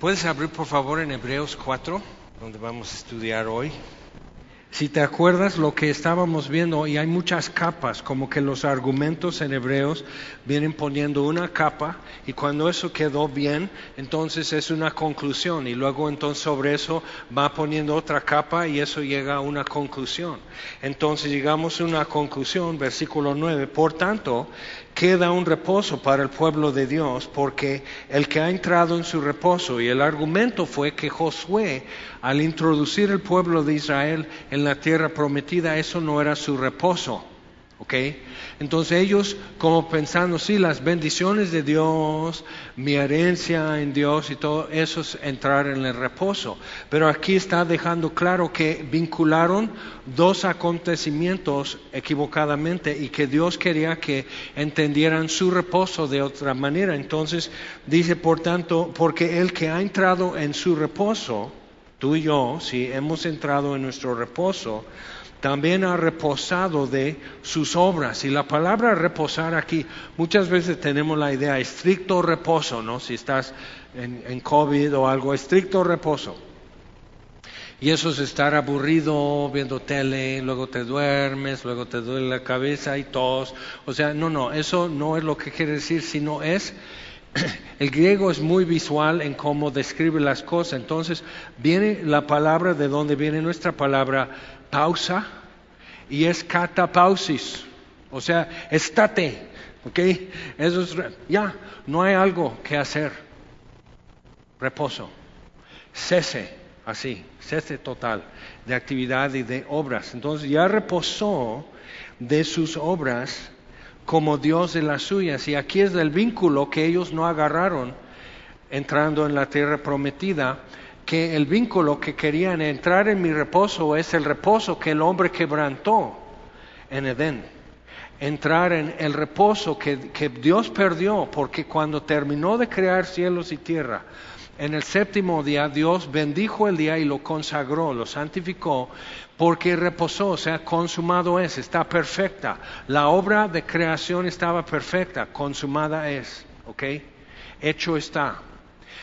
¿Puedes abrir por favor en Hebreos 4, donde vamos a estudiar hoy? Si te acuerdas lo que estábamos viendo, y hay muchas capas, como que los argumentos en hebreos vienen poniendo una capa, y cuando eso quedó bien, entonces es una conclusión, y luego entonces sobre eso va poniendo otra capa y eso llega a una conclusión. Entonces llegamos a una conclusión, versículo 9, por tanto, queda un reposo para el pueblo de Dios, porque el que ha entrado en su reposo, y el argumento fue que Josué, al introducir el pueblo de Israel en la tierra prometida, eso no era su reposo. ¿Ok? Entonces ellos como pensando, sí, las bendiciones de Dios, mi herencia en Dios y todo eso es entrar en el reposo. Pero aquí está dejando claro que vincularon dos acontecimientos equivocadamente y que Dios quería que entendieran su reposo de otra manera. Entonces dice, por tanto, porque el que ha entrado en su reposo, tú y yo, si hemos entrado en nuestro reposo, también ha reposado de sus obras. Y la palabra reposar aquí, muchas veces tenemos la idea estricto reposo, ¿no? Si estás en, COVID o algo, estricto reposo. Y eso es estar aburrido viendo tele, luego te duermes, luego te duele la cabeza y tos. O sea, no, no, eso no es lo que quiere decir, sino es el griego es muy visual en cómo describe las cosas. Entonces, viene la palabra de donde viene nuestra palabra pausa y es catapausis, o sea, estate, ¿ok? Eso es, ya, no hay algo que hacer. Reposo, cese, así, cese total de actividad y de obras. Entonces ya reposó de sus obras como Dios de las suyas. Y aquí es el vínculo que ellos no agarraron entrando en la tierra prometida que el vínculo que querían entrar en mi reposo es el reposo que el hombre quebrantó en Edén. Entrar en el reposo que, que Dios perdió, porque cuando terminó de crear cielos y tierra, en el séptimo día Dios bendijo el día y lo consagró, lo santificó, porque reposó, o sea, consumado es, está perfecta. La obra de creación estaba perfecta, consumada es, ¿ok? Hecho está.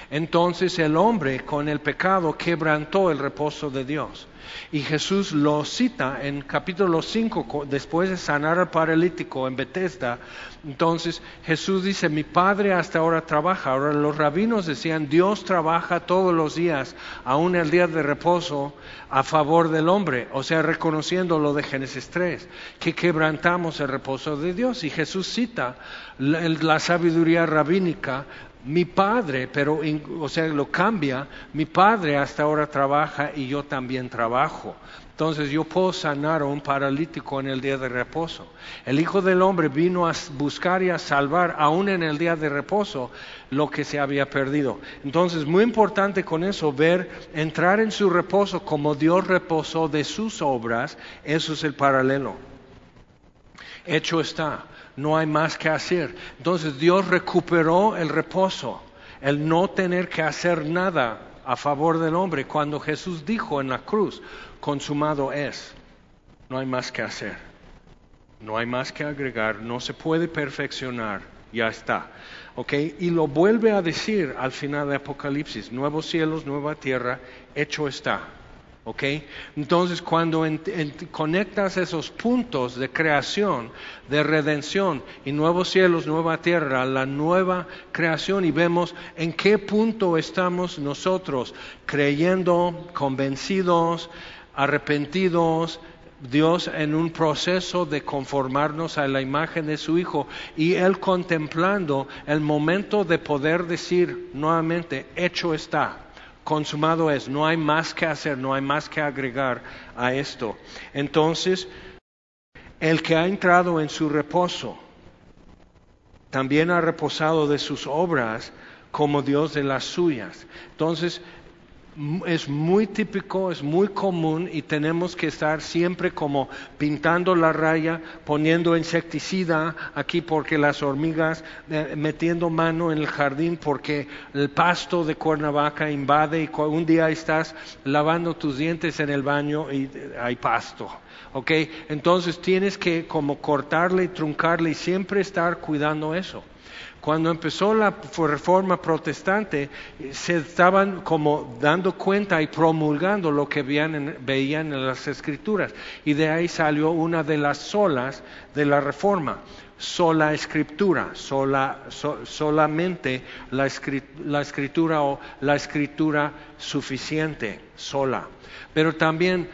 Entonces el hombre con el pecado quebrantó el reposo de Dios. Y Jesús lo cita en capítulo 5, después de sanar al paralítico en Bethesda. Entonces Jesús dice, mi Padre hasta ahora trabaja. Ahora los rabinos decían, Dios trabaja todos los días, aún el día de reposo, a favor del hombre. O sea, reconociendo lo de Génesis 3, que quebrantamos el reposo de Dios. Y Jesús cita la sabiduría rabínica mi padre, pero o sea, lo cambia, mi padre hasta ahora trabaja y yo también trabajo. Entonces yo puedo sanar a un paralítico en el día de reposo. El Hijo del Hombre vino a buscar y a salvar, aún en el día de reposo, lo que se había perdido. Entonces, muy importante con eso, ver, entrar en su reposo como Dios reposó de sus obras, eso es el paralelo. Hecho está no hay más que hacer. Entonces Dios recuperó el reposo, el no tener que hacer nada a favor del hombre, cuando Jesús dijo en la cruz, consumado es, no hay más que hacer, no hay más que agregar, no se puede perfeccionar, ya está. ¿Ok? Y lo vuelve a decir al final de Apocalipsis, nuevos cielos, nueva tierra, hecho está. ¿Ok? Entonces, cuando conectas esos puntos de creación, de redención y nuevos cielos, nueva tierra, la nueva creación y vemos en qué punto estamos nosotros creyendo, convencidos, arrepentidos, Dios en un proceso de conformarnos a la imagen de su Hijo y Él contemplando el momento de poder decir nuevamente, hecho está consumado es, no hay más que hacer, no hay más que agregar a esto. Entonces, el que ha entrado en su reposo, también ha reposado de sus obras como Dios de las suyas. Entonces, es muy típico, es muy común y tenemos que estar siempre como pintando la raya, poniendo insecticida aquí porque las hormigas, eh, metiendo mano en el jardín porque el pasto de Cuernavaca invade y un día estás lavando tus dientes en el baño y hay pasto. ¿Ok? Entonces tienes que como cortarle y truncarle y siempre estar cuidando eso. Cuando empezó la reforma protestante, se estaban como dando cuenta y promulgando lo que veían en, las escrituras. Y de ahí salió una de las solas de la reforma sola escritura, sola, solamente la, escritura o la escritura suficiente, sola. Pero también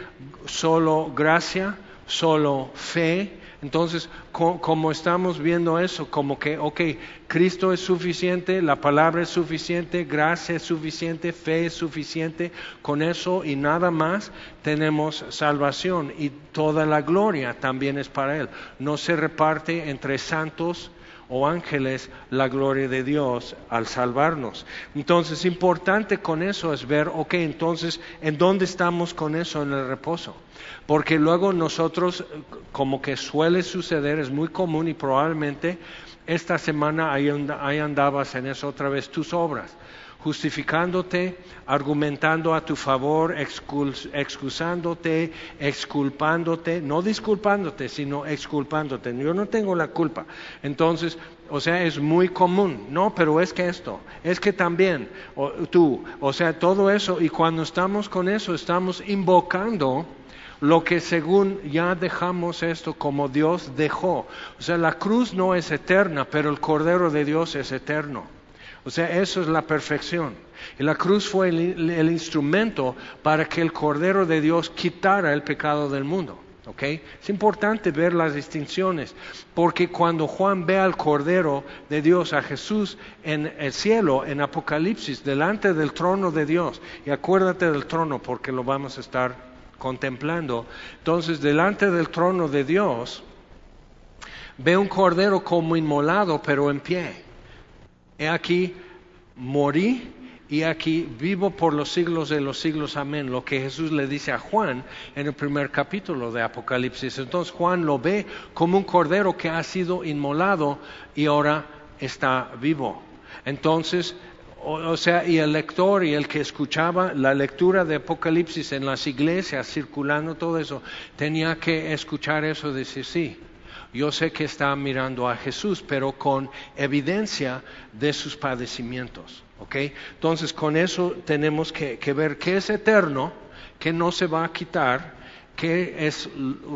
solo gracia, solo fe, entonces, como estamos viendo eso, como que, ok, Cristo es suficiente, la palabra es suficiente, gracia es suficiente, fe es suficiente, con eso y nada más tenemos salvación y toda la gloria también es para Él. No se reparte entre santos o ángeles la gloria de Dios al salvarnos. Entonces, importante con eso es ver, ok, entonces, ¿en dónde estamos con eso en el reposo? Porque luego nosotros, como que suele suceder, es muy común y probablemente esta semana ahí, andabas en eso otra vez, tus obras justificándote, argumentando a tu favor, excusándote, exculpándote, no disculpándote, sino exculpándote. Yo no tengo la culpa. Entonces, o sea, es muy común. No, pero es que esto, es que también, tú, o sea, todo eso, y cuando estamos con eso, estamos invocando lo que según ya dejamos esto como Dios dejó. O sea, la cruz no es eterna, pero el Cordero de Dios es eterno. O sea, eso es la perfección. Y la cruz fue el, instrumento para que el Cordero de Dios quitara el pecado del mundo. ¿Okay? Es importante ver las distinciones, porque cuando Juan ve al Cordero de Dios, a Jesús en el cielo, en Apocalipsis, delante del trono de Dios, y acuérdate del trono porque lo vamos a estar contemplando. Entonces, delante del trono de Dios, ve un cordero como inmolado, pero en pie. He aquí, morí y aquí vivo por los siglos de los siglos, amén. Lo que Jesús le dice a Juan en el primer capítulo de Apocalipsis. Entonces Juan lo ve como un cordero que ha sido inmolado y ahora está vivo. Entonces o, sea, y el lector y el que escuchaba la lectura de Apocalipsis en las iglesias, circulando todo eso, tenía que escuchar eso y decir, sí, yo sé que está mirando a Jesús, pero con evidencia de sus padecimientos. Entonces, con eso tenemos que, ver que es eterno, que no se va a quitar, que es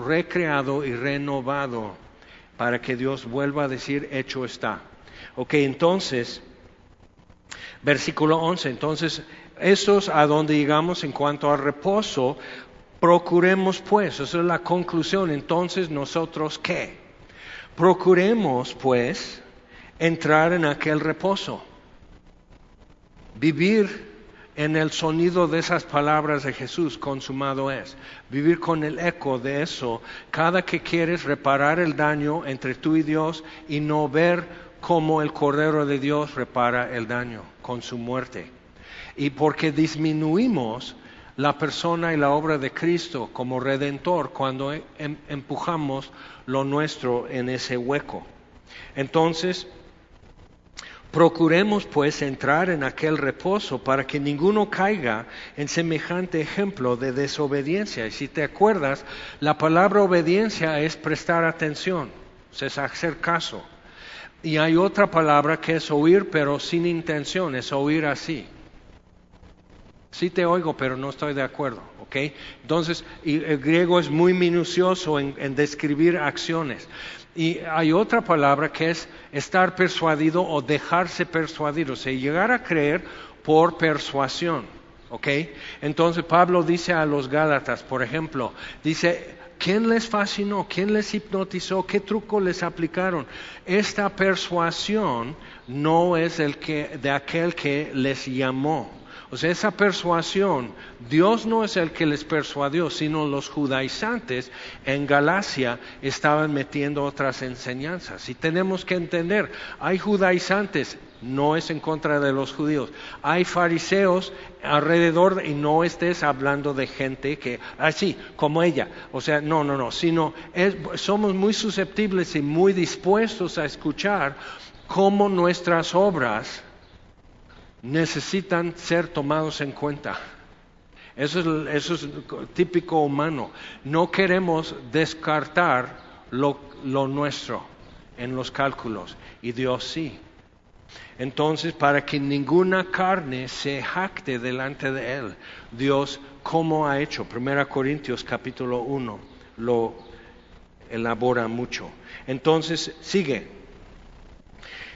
recreado y renovado para que Dios vuelva a decir, hecho está. Ok, entonces Versículo 11. Entonces, eso es a donde llegamos en cuanto al reposo. Procuremos pues, esa es la conclusión. Entonces, nosotros qué? Procuremos pues entrar en aquel reposo. Vivir en el sonido de esas palabras de Jesús, consumado es. Vivir con el eco de eso cada que quieres reparar el daño entre tú y Dios y no ver como el Cordero de Dios repara el daño con su muerte. Y porque disminuimos la persona y la obra de Cristo como redentor cuando em, empujamos lo nuestro en ese hueco. Entonces, procuremos pues entrar en aquel reposo para que ninguno caiga en semejante ejemplo de desobediencia. Y si te acuerdas, la palabra obediencia es prestar atención, es hacer caso. Y hay otra palabra que es oír, pero sin intención, es oír así. Sí te oigo, pero no estoy de acuerdo, ¿ok? Entonces, el griego es muy minucioso en, describir acciones. Y hay otra palabra que es estar persuadido o dejarse persuadir, o sea, llegar a creer por persuasión. ¿Ok? Entonces Pablo dice a los Gálatas, por ejemplo, dice, ¿Quién les fascinó? ¿Quién les hipnotizó? ¿Qué truco les aplicaron? Esta persuasión no es el que, de aquel que les llamó. Sea, esa persuasión, Dios no es el que les persuadió, sino los judaizantes en Galacia estaban metiendo otras enseñanzas. Y tenemos que entender, hay judaizantes no es en contra de los judíos. Hay fariseos alrededor y no estés hablando de gente que, así, como ella. O sea, no, no, no, sino somos muy susceptibles y muy dispuestos a escuchar cómo nuestras obras necesitan ser tomados en cuenta. Eso es, eso es típico humano. No queremos descartar lo, nuestro en los cálculos y Dios sí. Entonces, para que ninguna carne se jacte delante de él, Dios, ¿cómo ha hecho? Primera Corintios capítulo 1 lo elabora mucho. Entonces, sigue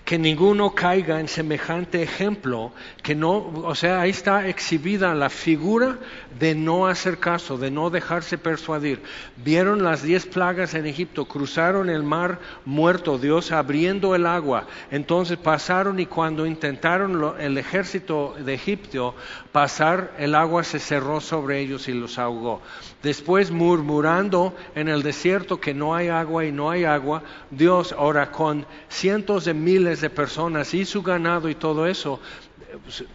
que ninguno caiga en semejante ejemplo, que no, o sea, ahí está exhibida la figura de no hacer caso, de no dejarse persuadir. Vieron las diez plagas en Egipto, cruzaron el mar muerto, Dios abriendo el agua. Entonces pasaron y cuando intentaron el ejército de Egipto pasar, el agua se cerró sobre ellos y los ahogó. Después murmurando en el desierto que no hay agua y no hay agua, Dios ahora con cientos de miles de personas y su ganado y todo eso.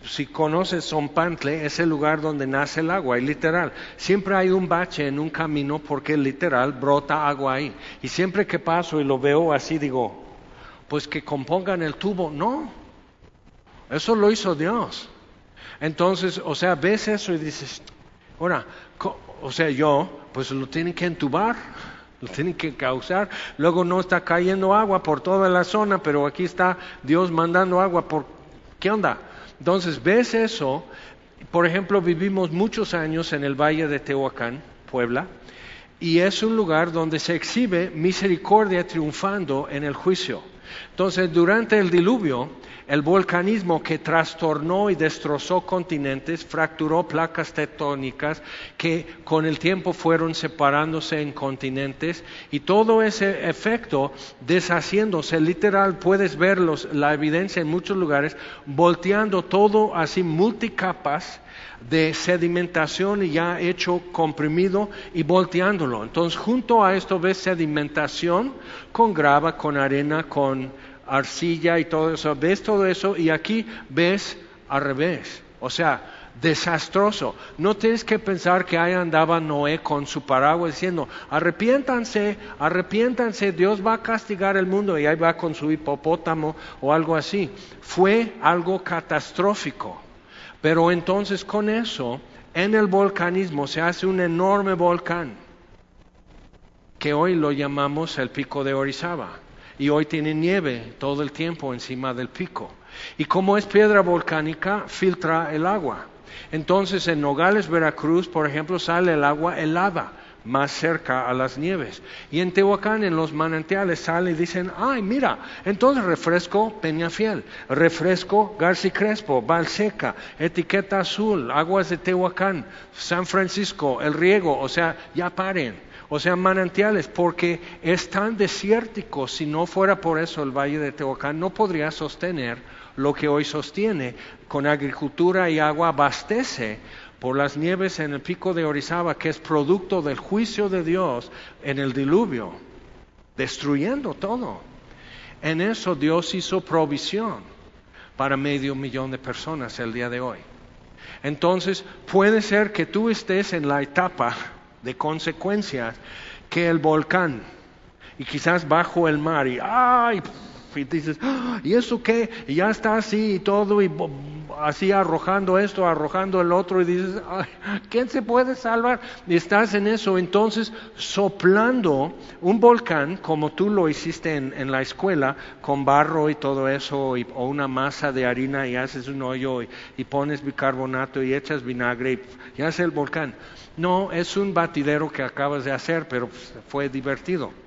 Si conoces Zompantle, es el lugar donde nace el agua, y literal. Siempre hay un bache en un camino porque literal brota agua ahí. Y siempre que paso y lo veo así, digo, pues que compongan el tubo. No, eso lo hizo Dios. Entonces, o sea, ves eso y dices, ahora, o sea, yo, pues lo tienen que entubar lo tienen que causar. Luego no está cayendo agua por toda la zona, pero aquí está Dios mandando agua por... ¿Qué onda? Entonces, ves eso. Por ejemplo, vivimos muchos años en el Valle de Tehuacán, Puebla, y es un lugar donde se exhibe misericordia triunfando en el juicio. Entonces, durante el diluvio, el volcanismo que trastornó y destrozó continentes, fracturó placas tectónicas que con el tiempo fueron separándose en continentes y todo ese efecto deshaciéndose, literal, puedes ver la evidencia en muchos lugares, volteando todo así multicapas de sedimentación ya hecho comprimido y volteándolo. Entonces, junto a esto ves sedimentación con grava, con arena, con arcilla y todo eso. Ves todo eso y aquí ves al revés. O sea, desastroso. No tienes que pensar que ahí andaba Noé con su paraguas diciendo, arrepiéntanse, arrepiéntanse, Dios va a castigar el mundo y ahí va con su hipopótamo o algo así. Fue algo catastrófico. Pero entonces con eso, en el volcanismo se hace un enorme volcán, que hoy lo llamamos el pico de Orizaba y hoy tiene nieve todo el tiempo encima del pico. Y como es piedra volcánica, filtra el agua. Entonces en Nogales, Veracruz, por ejemplo, sale el agua helada más cerca a las nieves. Y en Tehuacán, en los manantiales, sale y dicen, ay, mira, entonces refresco Peñafiel, refresco Garci Crespo, Valseca, etiqueta azul, aguas de Tehuacán, San Francisco, el riego, o sea, ya paren o sea, manantiales, porque es tan desértico, si no fuera por eso el Valle de Tehuacán no podría sostener lo que hoy sostiene, con agricultura y agua abastece por las nieves en el pico de Orizaba, que es producto del juicio de Dios en el diluvio, destruyendo todo. En eso Dios hizo provisión para medio millón de personas el día de hoy. Entonces, puede ser que tú estés en la etapa de consecuencias que el volcán. Y quizás bajo el mar y ¡ay! Y dices, ah, ¿y eso qué? Y ya está así y todo, y así arrojando esto, arrojando el otro, y dices, ¿quién se puede salvar? Y estás en eso, entonces soplando un volcán, como tú lo hiciste en, la escuela, con barro y todo eso, o una masa de harina, y haces un hoyo, y, y pones bicarbonato, y echas vinagre, y, y haces el volcán. No, es un batidero que acabas de hacer, pero fue divertido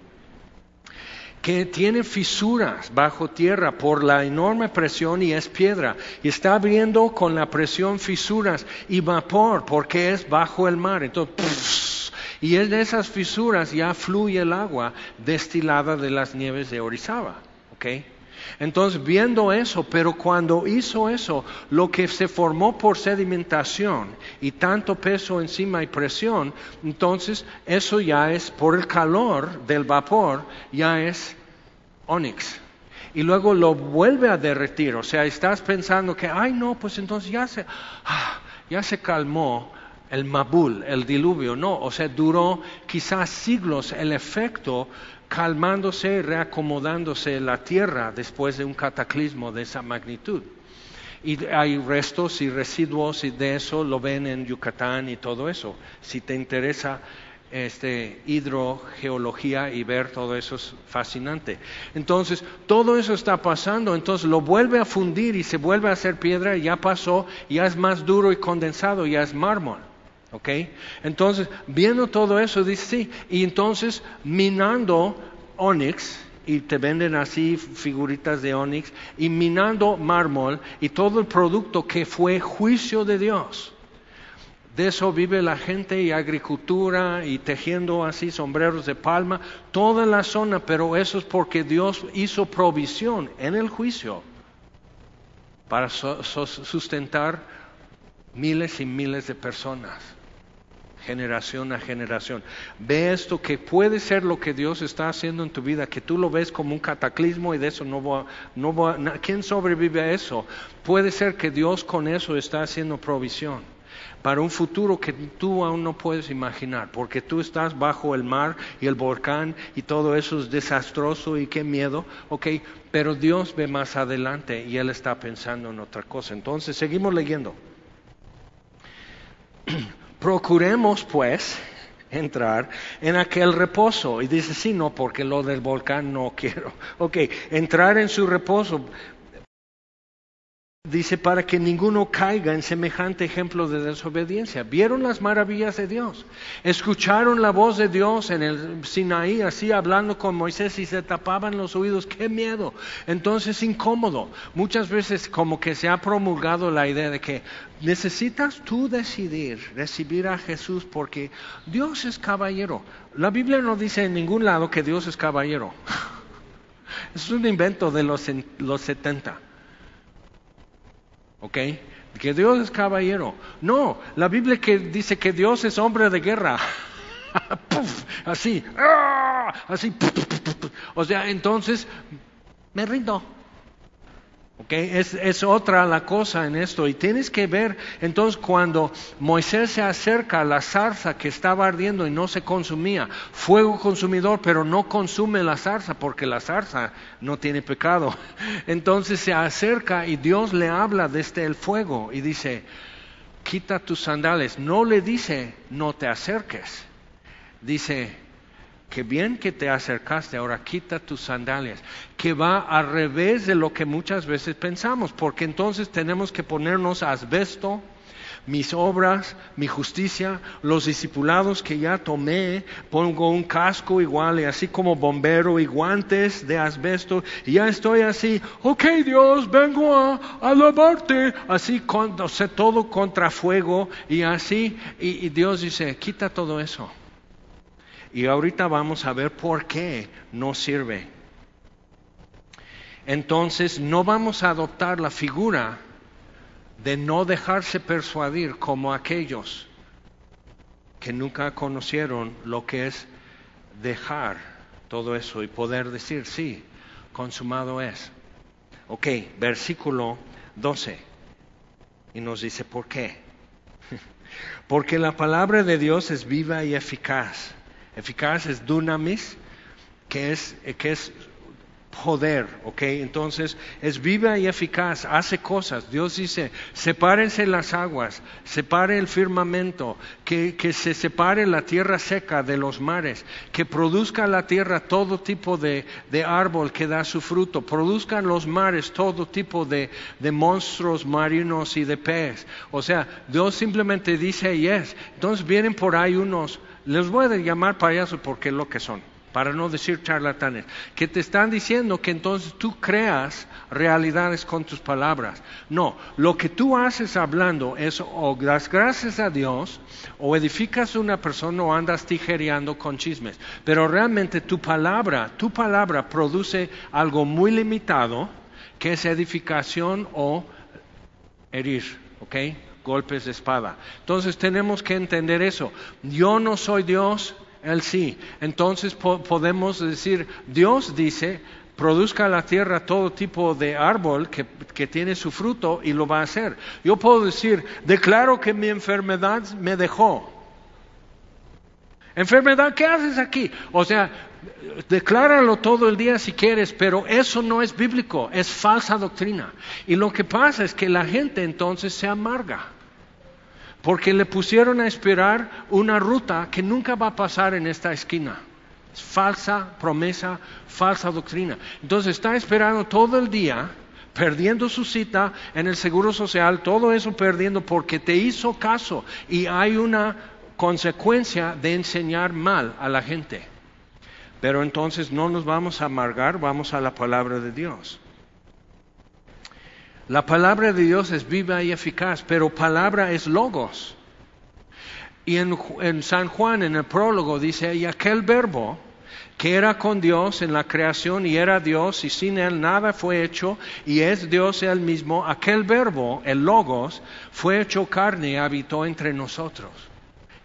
que tiene fisuras bajo tierra por la enorme presión y es piedra. Y está abriendo con la presión fisuras y vapor porque es bajo el mar. Entonces, y en esas fisuras ya fluye el agua destilada de las nieves de Orizaba. Entonces, viendo eso, pero cuando hizo eso, lo que se formó por sedimentación y tanto peso encima y presión, entonces eso ya es por el calor del vapor, ya es Onyx Y luego lo vuelve a derretir. O sea, estás pensando que, ay no, pues entonces ya se, ah, ya se calmó el Mabul, el diluvio. No, o sea, duró quizás siglos el efecto calmándose reacomodándose la tierra después de un cataclismo de esa magnitud. Y hay restos y residuos y de eso lo ven en Yucatán y todo eso. Si te interesa este, hidrogeología y ver todo eso es fascinante. Entonces, todo eso está pasando, entonces lo vuelve a fundir y se vuelve a hacer piedra ya pasó, ya es más duro y condensado, ya es mármol. ¿Ok? Entonces, viendo todo eso, dice sí, y entonces minando onix, y te venden así figuritas de onix, y minando mármol y todo el producto que fue juicio de Dios. De eso vive la gente y agricultura y tejiendo así sombreros de palma, toda la zona, pero eso es porque Dios hizo provisión en el juicio para sustentar miles y miles de personas, generación a generación. Ve esto que puede ser lo que Dios está haciendo en tu vida, que tú lo ves como un cataclismo y de eso no va, no va, ¿quién sobrevive a eso? Puede ser que Dios con eso está haciendo provisión para un futuro que tú aún no puedes imaginar, porque tú estás bajo el mar y el volcán y todo eso es desastroso y qué miedo, ok, pero Dios ve más adelante y Él está pensando en otra cosa. Entonces, seguimos leyendo. Procuremos pues entrar en aquel reposo. Y dice, sí, no, porque lo del volcán no quiero. Ok, entrar en su reposo. Dice, para que ninguno caiga en semejante ejemplo de desobediencia. Vieron las maravillas de Dios. Escucharon la voz de Dios en el Sinaí, así hablando con Moisés y se tapaban los oídos. ¡Qué miedo! Entonces, incómodo. Muchas veces como que se ha promulgado la idea de que necesitas tú decidir recibir a Jesús porque Dios es caballero. La Biblia no dice en ningún lado que Dios es caballero. Es un invento de los, los 70. ¿Ok? Que Dios es caballero. No, la Biblia que dice que Dios es hombre de guerra. así, ¡ah! así. O sea, entonces me rindo. Es, es, otra la cosa en esto. Y tienes que ver, entonces, cuando Moisés se acerca a la zarza que estaba ardiendo y no se consumía, fuego consumidor, pero no consume la zarza porque la zarza no tiene pecado. Entonces se acerca y Dios le habla desde el fuego y dice, quita tus sandales. No le dice, no te acerques. Dice, que bien que te acercaste, ahora quita tus sandalias, que va al revés de lo que muchas veces pensamos, porque entonces tenemos que ponernos asbesto, mis obras, mi justicia, los discipulados que ya tomé, pongo un casco igual y así como bombero y guantes de asbesto, y ya estoy así, ok Dios, vengo a alabarte, así con, todo contra fuego y así, y Dios dice, quita todo eso y ahorita vamos a ver por qué no sirve. Entonces no vamos a adoptar la figura de no dejarse persuadir como aquellos que nunca conocieron lo que es dejar todo eso y poder decir, sí, consumado es. Ok, versículo 12. Y nos dice, ¿por qué? Porque la palabra de Dios es viva y eficaz Eficaz es dunamis, que es, que es poder, ¿ok? Entonces es viva y eficaz, hace cosas. Dios dice, sepárense las aguas, separe el firmamento, que, que, se separe la tierra seca de los mares, que produzca la tierra todo tipo de, de árbol que da su fruto, produzcan los mares todo tipo de, de monstruos marinos y de pez. O sea, Dios simplemente dice yes. Entonces vienen por ahí unos les voy a llamar payasos porque es lo que son, para no decir charlatanes, que te están diciendo que entonces tú creas realidades con tus palabras. No, lo que tú haces hablando es o das gracias a Dios, o edificas una persona o andas tijereando con chismes. Pero realmente tu palabra, tu palabra produce algo muy limitado, que es edificación o herir, ¿ok? Golpes de espada. Entonces tenemos que entender eso. Yo no soy Dios, Él sí. Entonces podemos decir, Dios dice, produzca la tierra todo tipo de árbol que, que, tiene su fruto y lo va a hacer. Yo puedo decir, declaro que mi enfermedad me dejó. Enfermedad, ¿qué haces aquí? O sea, decláralo todo el día si quieres, pero eso no es bíblico, es falsa doctrina. Y lo que pasa es que la gente entonces se amarga porque le pusieron a esperar una ruta que nunca va a pasar en esta esquina. Es falsa promesa, falsa doctrina. Entonces está esperando todo el día, perdiendo su cita en el Seguro Social, todo eso perdiendo porque te hizo caso y hay una consecuencia de enseñar mal a la gente. Pero entonces no nos vamos a amargar, vamos a la palabra de Dios. La palabra de Dios es viva y eficaz, pero palabra es logos. Y en, San Juan, en el prólogo, dice, y aquel verbo que era con Dios en la creación y era Dios y sin él nada fue hecho y es Dios él mismo, aquel verbo, el logos, fue hecho carne y habitó entre nosotros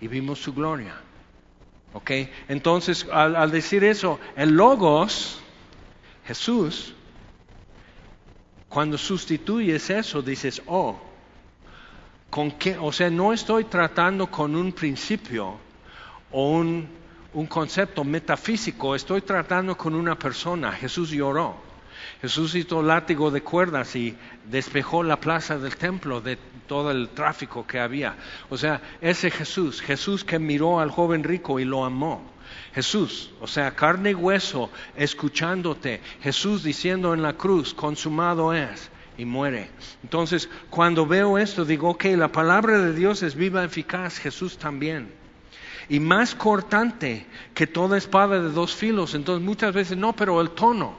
y vimos su gloria. ¿Ok? Entonces, al, decir eso, el logos, Jesús, cuando sustituyes eso, dices, oh, ¿con qué? O sea, no estoy tratando con un principio o un, un concepto metafísico, estoy tratando con una persona. Jesús lloró. Jesús hizo látigo de cuerdas y despejó la plaza del templo de todo el tráfico que había. O sea, ese Jesús, Jesús que miró al joven rico y lo amó. Jesús, o sea, carne y hueso, escuchándote. Jesús diciendo en la cruz, consumado es, y muere. Entonces, cuando veo esto, digo, ok, la palabra de Dios es viva, eficaz, Jesús también. Y más cortante que toda espada de dos filos. Entonces, muchas veces, no, pero el tono.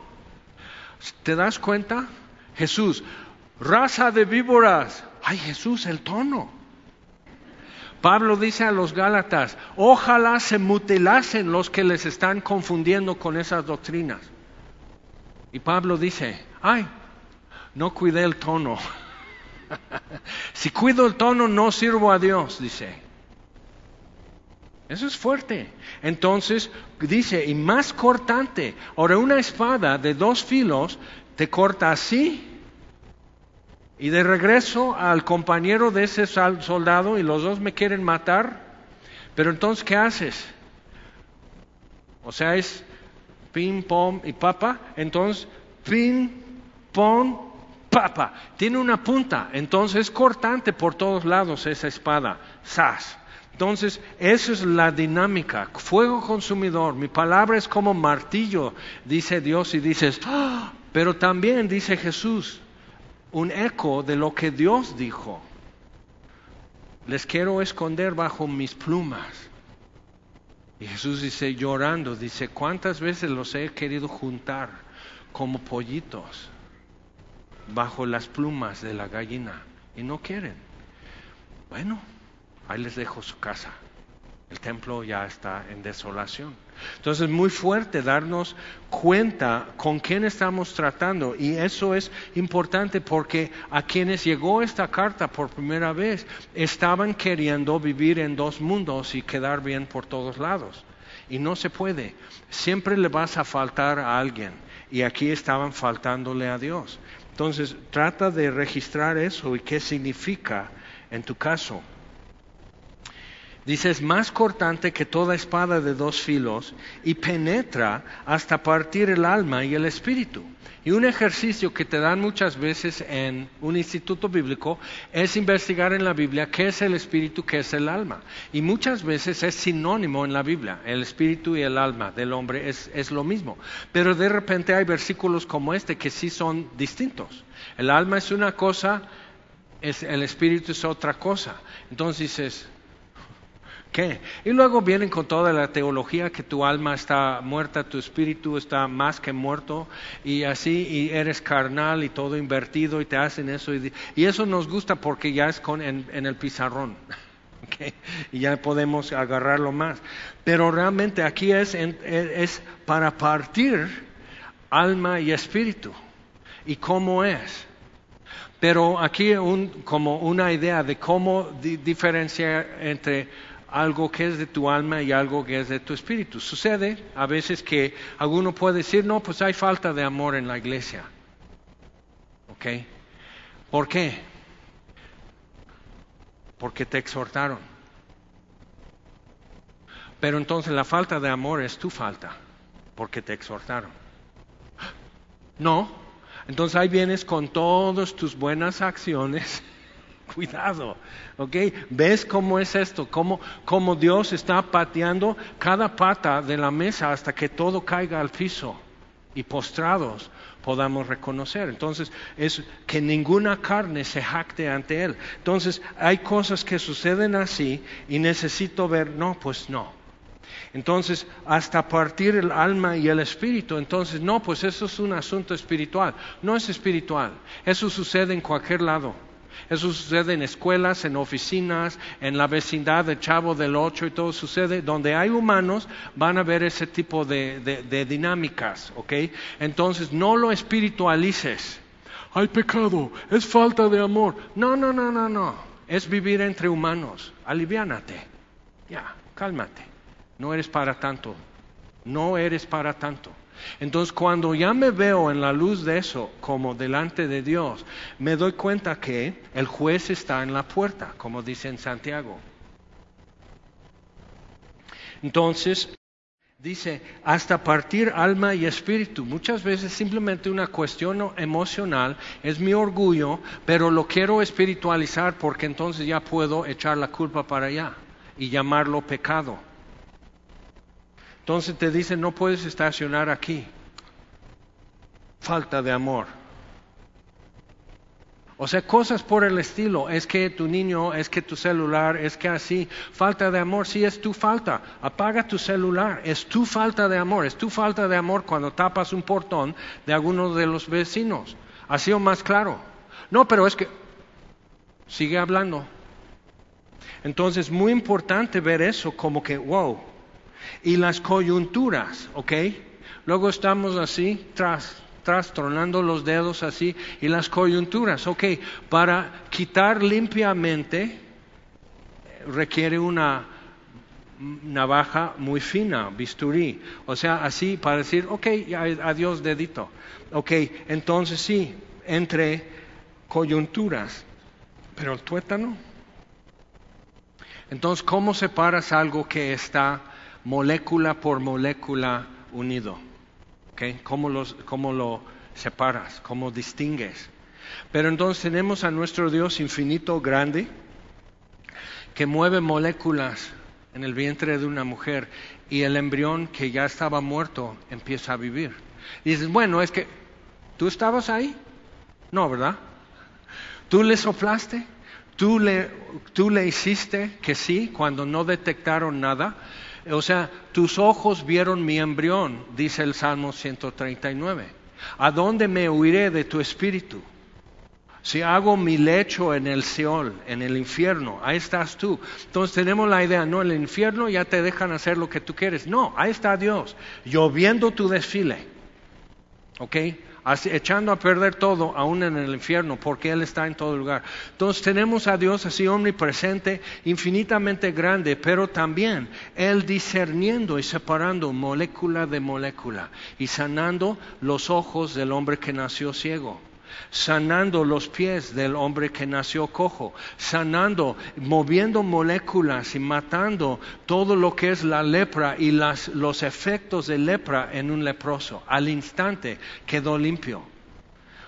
¿Te das cuenta? Jesús, raza de víboras. Ay, Jesús, el tono. Pablo dice a los Gálatas, ojalá se mutilasen los que les están confundiendo con esas doctrinas. Y Pablo dice, ay, no cuidé el tono. si cuido el tono no sirvo a Dios, dice. Eso es fuerte. Entonces dice, y más cortante, ahora una espada de dos filos te corta así y de regreso al compañero de ese soldado y los dos me quieren matar, pero entonces ¿qué haces? O sea, es ping, pong y papa, entonces ping, pong, papa. Tiene una punta, entonces es cortante por todos lados esa espada, sas. Entonces, esa es la dinámica. Fuego consumidor, mi palabra es como martillo, dice Dios y dices, ¡Ah! pero también dice Jesús, un eco de lo que Dios dijo. Les quiero esconder bajo mis plumas. Y Jesús dice, llorando, dice, ¿cuántas veces los he querido juntar como pollitos bajo las plumas de la gallina? Y no quieren. Bueno, ahí les dejo su casa. El templo ya está en desolación. Entonces es muy fuerte darnos cuenta con quién estamos tratando y eso es importante porque a quienes llegó esta carta por primera vez estaban queriendo vivir en dos mundos y quedar bien por todos lados. Y no se puede. Siempre le vas a faltar a alguien y aquí estaban faltándole a Dios. Entonces trata de registrar eso y qué significa en tu caso. Dice, es más cortante que toda espada de dos filos y penetra hasta partir el alma y el espíritu. Y un ejercicio que te dan muchas veces en un instituto bíblico es investigar en la Biblia qué es el espíritu, qué es el alma. Y muchas veces es sinónimo en la Biblia, el espíritu y el alma del hombre es, es lo mismo. Pero de repente hay versículos como este que sí son distintos. El alma es una cosa, el espíritu es otra cosa. Entonces dices, ¿Qué? Y luego vienen con toda la teología que tu alma está muerta, tu espíritu está más que muerto y así y eres carnal y todo invertido y te hacen eso y, eso nos gusta porque ya es con, en, el pizarrón. Y ya podemos agarrarlo más. Pero realmente aquí es, es para partir alma y espíritu. ¿Y cómo es? Pero aquí un, como una idea de cómo diferenciar entre algo que es de tu alma y algo que es de tu espíritu. Sucede a veces que alguno puede decir, no, pues hay falta de amor en la iglesia. ¿Ok? ¿Por qué? Porque te exhortaron. Pero entonces la falta de amor es tu falta, porque te exhortaron. No, entonces ahí vienes con todas tus buenas acciones Cuidado, ¿ok? ¿Ves cómo es esto? ¿Cómo, cómo Dios está pateando cada pata de la mesa hasta que todo caiga al piso y postrados podamos reconocer. Entonces, es que ninguna carne se jacte ante Él. Entonces, hay cosas que suceden así y necesito ver, no, pues no. Entonces, hasta partir el alma y el espíritu, entonces, no, pues eso es un asunto espiritual. No es espiritual, eso sucede en cualquier lado. Eso sucede en escuelas, en oficinas, en la vecindad de Chavo del Ocho y todo sucede. Donde hay humanos van a ver ese tipo de, de dinámicas, ¿ok? Entonces no lo espiritualices. Hay pecado, es falta de amor. No, no, no, no, no. Es vivir entre humanos. Aliviánate. Ya, cálmate. No eres para tanto. No eres para tanto. Entonces cuando ya me veo en la luz de eso como delante de Dios, me doy cuenta que el juez está en la puerta, como dice en Santiago. Entonces, dice, hasta partir alma y espíritu. Muchas veces simplemente una cuestión emocional es mi orgullo, pero lo quiero espiritualizar porque entonces ya puedo echar la culpa para allá y llamarlo pecado. Entonces te dicen, no puedes estacionar aquí. Falta de amor. O sea, cosas por el estilo. Es que tu niño, es que tu celular, es que así. Falta de amor, sí es tu falta. Apaga tu celular. Es tu falta de amor. Es tu falta de amor cuando tapas un portón de alguno de los vecinos. Así o más claro. No, pero es que sigue hablando. Entonces, muy importante ver eso como que, wow, y las coyunturas, ¿ok? Luego estamos así, tras, tras, tronando los dedos así, y las coyunturas, ¿ok? Para quitar limpiamente requiere una navaja muy fina, bisturí. O sea, así para decir, ok, adiós dedito. Ok, entonces sí, entre coyunturas. Pero el tuétano. Entonces, ¿cómo separas algo que está molécula por molécula unido. ¿Okay? ¿Cómo, lo separas? ¿Cómo distingues? Pero entonces tenemos a nuestro Dios infinito, grande, que mueve moléculas en el vientre de una mujer y el embrión que ya estaba muerto empieza a vivir. Y dices, bueno, es que tú estabas ahí. No, ¿verdad? Tú le soplaste, tú le, tú le hiciste que sí cuando no detectaron nada. O sea, tus ojos vieron mi embrión, dice el Salmo 139. ¿A dónde me huiré de tu espíritu? Si hago mi lecho en el Seol, en el infierno, ahí estás tú. Entonces tenemos la idea, no, el infierno ya te dejan hacer lo que tú quieres. No, ahí está Dios, lloviendo tu desfile. ¿Ok? Echando a perder todo, aún en el infierno, porque Él está en todo lugar. Entonces tenemos a Dios así omnipresente, infinitamente grande, pero también Él discerniendo y separando molécula de molécula y sanando los ojos del hombre que nació ciego sanando los pies del hombre que nació cojo, sanando, moviendo moléculas y matando todo lo que es la lepra y los efectos de lepra en un leproso. Al instante quedó limpio.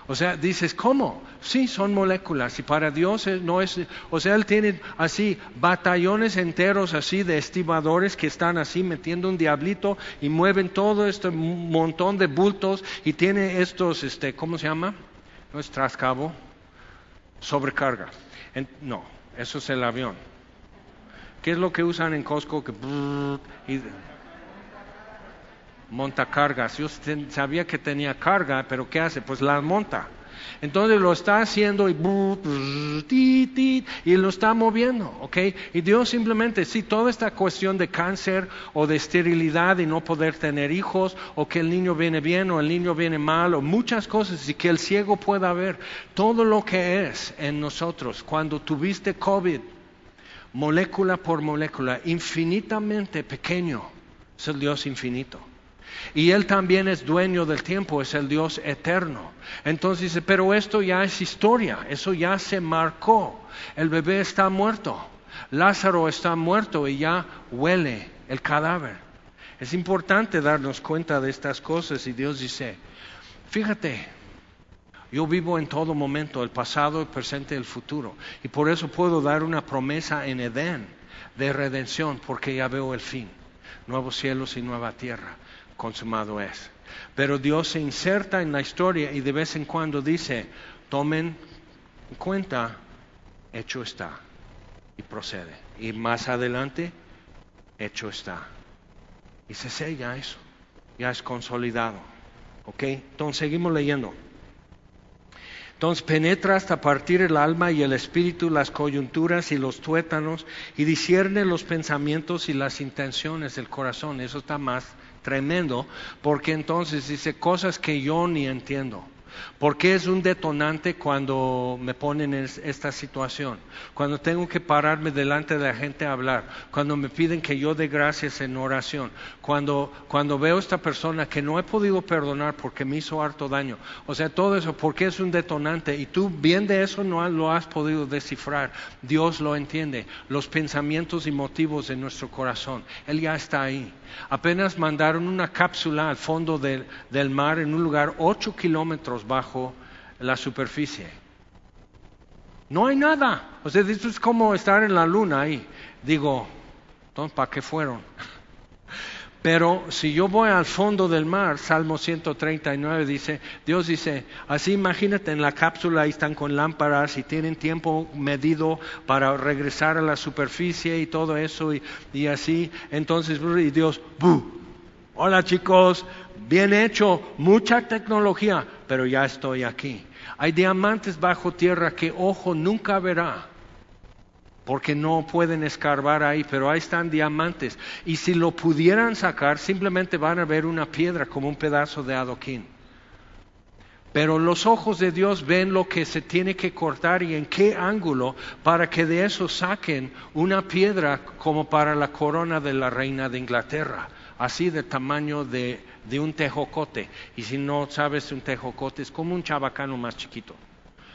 O sea, dices, ¿cómo? Sí, son moléculas y para Dios no es, o sea, Él tiene así batallones enteros así de estibadores que están así metiendo un diablito y mueven todo este montón de bultos y tiene estos, este, ¿cómo se llama? No es trascabo, sobrecarga. no, eso es el avión. ¿Qué es lo que usan en Costco? Que monta cargas. Yo sabía que tenía carga, pero ¿qué hace? Pues la monta. Entonces lo está haciendo y, y lo está moviendo, ¿ok? Y Dios simplemente, si toda esta cuestión de cáncer o de esterilidad y no poder tener hijos, o que el niño viene bien o el niño viene mal, o muchas cosas, y que el ciego pueda ver todo lo que es en nosotros. Cuando tuviste COVID, molécula por molécula, infinitamente pequeño, es el Dios infinito. Y Él también es dueño del tiempo, es el Dios eterno. Entonces dice, pero esto ya es historia, eso ya se marcó. El bebé está muerto, Lázaro está muerto y ya huele el cadáver. Es importante darnos cuenta de estas cosas y Dios dice, fíjate, Yo vivo en todo momento, el pasado, el presente y el futuro. Y por eso puedo dar una promesa en Edén de redención, porque ya veo el fin. Nuevos cielos y nueva tierra, consumado es. Pero Dios se inserta en la historia y de vez en cuando dice, tomen en cuenta, hecho está. Y procede. Y más adelante, hecho está. Y se sella eso. Ya es consolidado. ¿Ok? Entonces seguimos leyendo. Entonces penetra hasta partir el alma y el espíritu, las coyunturas y los tuétanos, y discierne los pensamientos y las intenciones del corazón. Eso está más tremendo, porque entonces dice cosas que yo ni entiendo. ¿Por qué es un detonante cuando me ponen en esta situación? Cuando tengo que pararme delante de la gente a hablar, cuando me piden que yo dé gracias en oración, cuando, cuando veo a esta persona que no he podido perdonar porque me hizo harto daño. O sea, todo eso, ¿por qué es un detonante? Y tú bien de eso no lo has podido descifrar. Dios lo entiende, los pensamientos y motivos de nuestro corazón. Él ya está ahí. Apenas mandaron una cápsula al fondo del, del mar en un lugar ocho kilómetros bajo la superficie. No hay nada. O sea, esto es como estar en la luna ahí. Digo, ¿para qué fueron? Pero si yo voy al fondo del mar, Salmo 139 dice, Dios dice, así imagínate en la cápsula, ahí están con lámparas y tienen tiempo medido para regresar a la superficie y todo eso y, así. Entonces, y Dios, hola chicos, bien hecho, mucha tecnología, pero ya estoy aquí. Hay diamantes bajo tierra que ojo nunca verá porque no pueden escarbar ahí, pero ahí están diamantes. Y si lo pudieran sacar, simplemente van a ver una piedra como un pedazo de adoquín. Pero los ojos de Dios ven lo que se tiene que cortar y en qué ángulo para que de eso saquen una piedra como para la corona de la reina de Inglaterra, así de tamaño de, de un tejocote. Y si no sabes un tejocote, es como un chabacano más chiquito.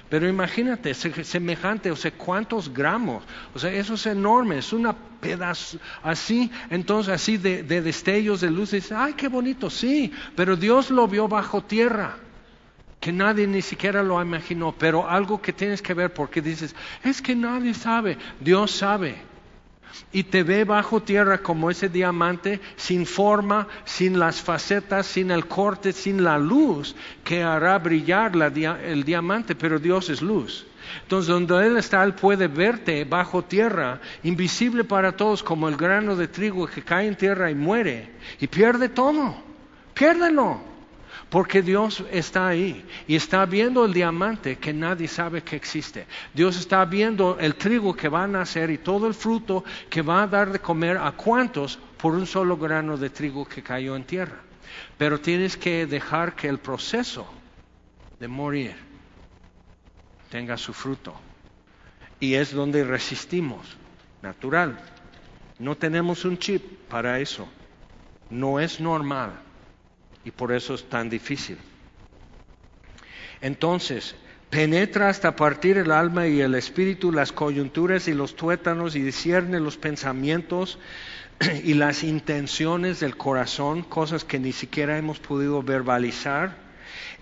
Pero imagínate, semejante, o sea, cuántos gramos, o sea, eso es enorme, es una pedazo así, entonces así de, destellos de luz, dice, ay, qué bonito, sí, pero Dios lo vio bajo tierra, que nadie ni siquiera lo imaginó, pero algo que tienes que ver porque dices, es que nadie sabe, Dios sabe y te ve bajo tierra como ese diamante, sin forma, sin las facetas, sin el corte, sin la luz que hará brillar el diamante, pero Dios es luz. Entonces, donde Él está, Él puede verte bajo tierra, invisible para todos, como el grano de trigo que cae en tierra y muere, y pierde todo. Piérdelo. Porque Dios está ahí y está viendo el diamante que nadie sabe que existe. Dios está viendo el trigo que va a nacer y todo el fruto que va a dar de comer a cuantos por un solo grano de trigo que cayó en tierra. Pero tienes que dejar que el proceso de morir tenga su fruto. Y es donde resistimos, natural. No tenemos un chip para eso. No es normal y por eso es tan difícil. Entonces, penetra hasta partir el alma y el espíritu, las coyunturas y los tuétanos y discierne los pensamientos y las intenciones del corazón, cosas que ni siquiera hemos podido verbalizar.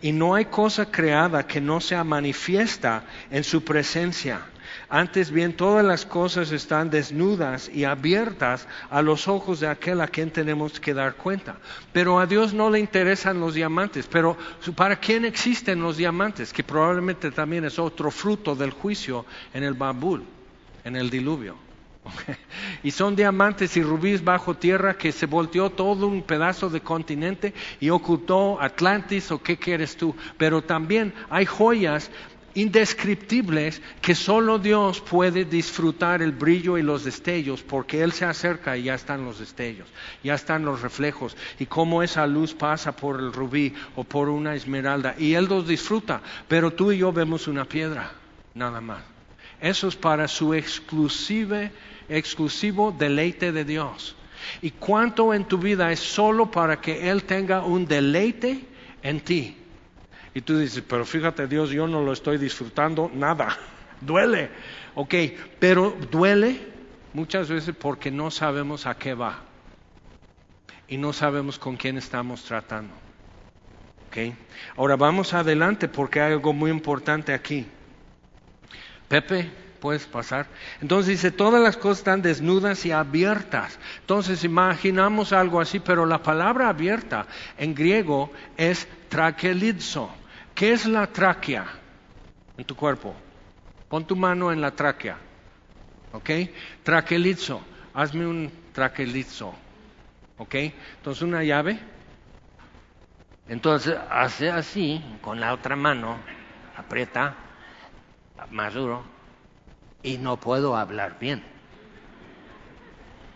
Y no hay cosa creada que no sea manifiesta en su presencia. Antes bien, todas las cosas están desnudas y abiertas a los ojos de aquel a quien tenemos que dar cuenta. Pero a Dios no le interesan los diamantes. Pero ¿para quién existen los diamantes? Que probablemente también es otro fruto del juicio en el Babul, en el diluvio. Y son diamantes y rubíes bajo tierra que se volteó todo un pedazo de continente y ocultó Atlantis o qué quieres tú. Pero también hay joyas indescriptibles que solo Dios puede disfrutar el brillo y los destellos porque Él se acerca y ya están los destellos, ya están los reflejos y cómo esa luz pasa por el rubí o por una esmeralda y Él los disfruta, pero tú y yo vemos una piedra, nada más. Eso es para su exclusive, exclusivo deleite de Dios. ¿Y cuánto en tu vida es solo para que Él tenga un deleite en ti? Y tú dices, pero fíjate Dios, yo no lo estoy disfrutando nada. duele. Ok, pero duele muchas veces porque no sabemos a qué va. Y no sabemos con quién estamos tratando. Okay. Ahora vamos adelante porque hay algo muy importante aquí. Pepe, puedes pasar. Entonces dice, todas las cosas están desnudas y abiertas. Entonces imaginamos algo así, pero la palabra abierta en griego es traquelizo. ¿Qué es la tráquea en tu cuerpo? Pon tu mano en la tráquea. ¿Ok? Traquelizo. Hazme un traquelizo. ¿Ok? Entonces una llave. Entonces hace así, con la otra mano, aprieta más duro y no puedo hablar bien.